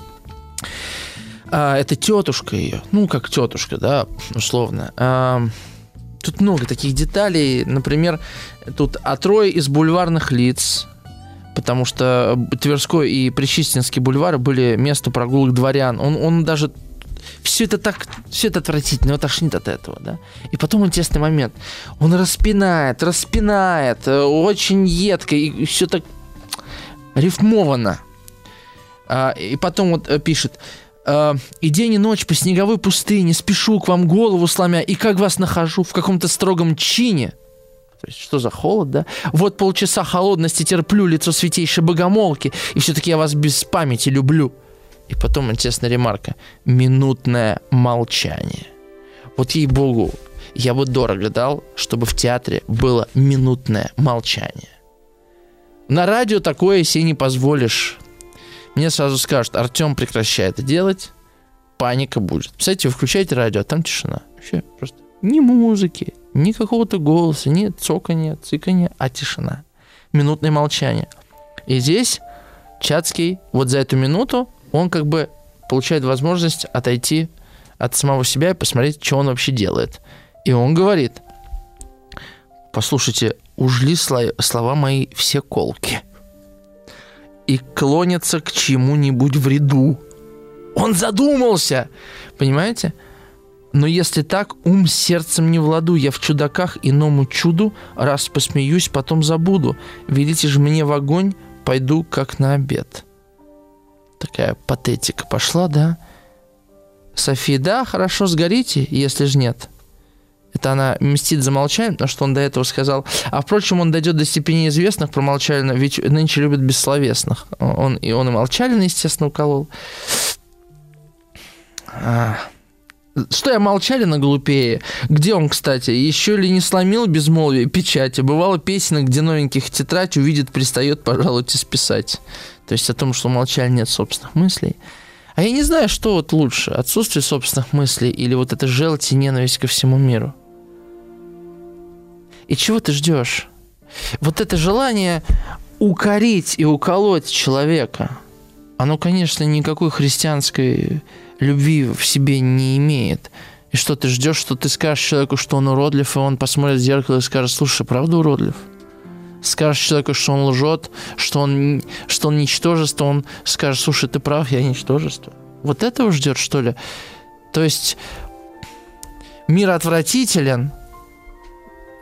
а, это тетушка ее. Ну, как тетушка, да, условно. А, Тут много таких деталей. Например, тут трое из бульварных лиц, потому что Тверской и Причистинский бульвары были место прогулок дворян. Он, он даже все это так, все это отвратительно, его тошнит от этого, да. И потом интересный момент. Он распинает, распинает, э, очень едко, и все так рифмовано. А, и потом вот э, пишет, э, и день и ночь по снеговой пустыне спешу к вам голову сломя, и как вас нахожу в каком-то строгом чине. То есть, что за холод, да? Вот полчаса холодности терплю лицо святейшей богомолки, и все-таки я вас без памяти люблю. И потом интересная ремарка. Минутное молчание. Вот ей-богу, я бы дорого дал, чтобы в театре было минутное молчание. На радио такое себе не позволишь мне сразу скажут, Артем, прекращай это делать, паника будет. Кстати, вы включаете радио, а там тишина. Вообще просто ни музыки, ни какого-то голоса, ни цоканья, циканья, а тишина. Минутное молчание. И здесь Чацкий вот за эту минуту, он как бы получает возможность отойти от самого себя и посмотреть, что он вообще делает. И он говорит, послушайте, ужли слова мои все колки и клонятся к чему-нибудь вреду. Он задумался, понимаете? Но если так, ум сердцем не владу, я в чудаках иному чуду, раз посмеюсь, потом забуду. Велите же мне в огонь, пойду как на обед. Такая патетика пошла, да? София, да, хорошо, сгорите, если же нет. Это она мстит за молчание, потому что он до этого сказал. А впрочем, он дойдет до степени известных про Молчалина, ведь нынче любят бессловесных. Он, и он и Молчалина, естественно, уколол. А. Что я Молчалина глупее? Где он, кстати? Еще ли не сломил безмолвие печати? Бывало песенок, где новеньких тетрадь увидит, пристает, пожалуйте списать. То есть о том, что молчали нет собственных мыслей. А я не знаю, что вот лучше, отсутствие собственных мыслей или вот эта желчь и ненависть ко всему миру. И чего ты ждешь? Вот это желание укорить и уколоть человека, оно, конечно, никакой христианской любви в себе не имеет. И что ты ждешь, что ты скажешь человеку, что он уродлив, и он посмотрит в зеркало и скажет, слушай, правда уродлив? Скажешь человеку, что он лжет, что он, что он ничтожество, он скажет, слушай, ты прав, я ничтожество. Вот этого ждет, что ли? То есть мир отвратителен –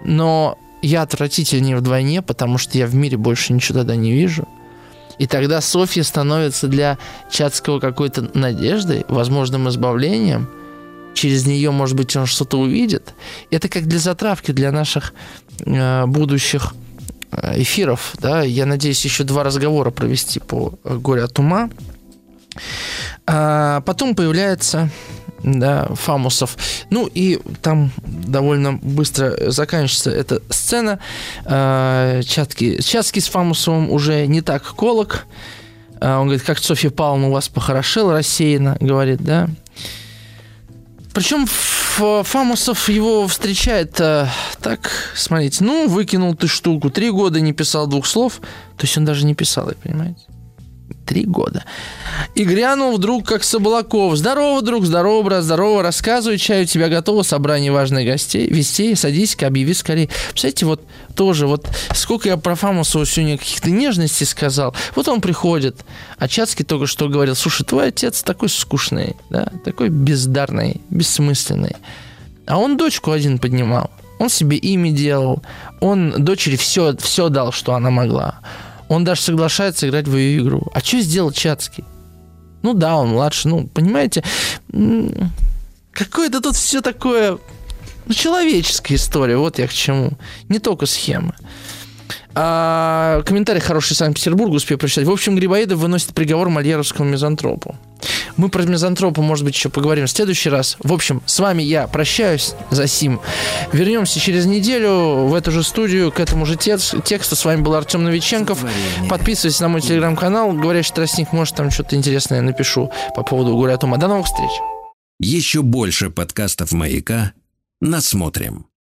но я отвратительнее вдвойне, потому что я в мире больше ничего тогда не вижу. И тогда Софья становится для Чацкого какой-то надеждой, возможным избавлением. Через нее, может быть, он что-то увидит. Это как для затравки для наших э, будущих э, эфиров. Да? Я надеюсь еще два разговора провести по «Горе от ума». А потом появляется да, Фамусов. Ну и там довольно быстро заканчивается эта сцена. Э, Чатки, Чатский с Фамусовым уже не так колок. Э, он говорит, как Софья Павловна у вас похорошела рассеянно, говорит, да. Причем Фамусов его встречает э, так, смотрите, ну, выкинул ты штуку, три года не писал двух слов, то есть он даже не писал, понимаете? Три года. И грянул вдруг, как Соболаков. Здорово, друг, здорово, брат, здорово. Рассказывай, чай у тебя готово, собрание важных гостей. Вестей, садись-ка, объяви скорее. Представляете, вот тоже, вот сколько я про Фамусова сегодня каких-то нежностей сказал. Вот он приходит, а Чацкий только что говорил, слушай, твой отец такой скучный, да, такой бездарный, бессмысленный. А он дочку один поднимал. Он себе имя делал. Он дочери все, все дал, что она могла. Он даже соглашается играть в ее игру. А что сделал Чацкий? Ну да, он младше, ну, понимаете, какое-то тут все такое, ну, человеческая история, вот я к чему. Не только схемы. А, комментарий хороший Санкт-Петербург успею прочитать. В общем, Грибоедов выносит приговор мальеровскому мизантропу. Мы про мизантропа, может быть, еще поговорим в следующий раз. В общем, с вами я прощаюсь за сим. Вернемся через неделю в эту же студию, к этому же тексту. С вами был Артем Новиченков. Подписывайтесь на мой телеграм-канал. Говорящий тростник, может, там что-то интересное напишу по поводу Гуря Тома. До новых встреч. Еще больше подкастов «Маяка» насмотрим.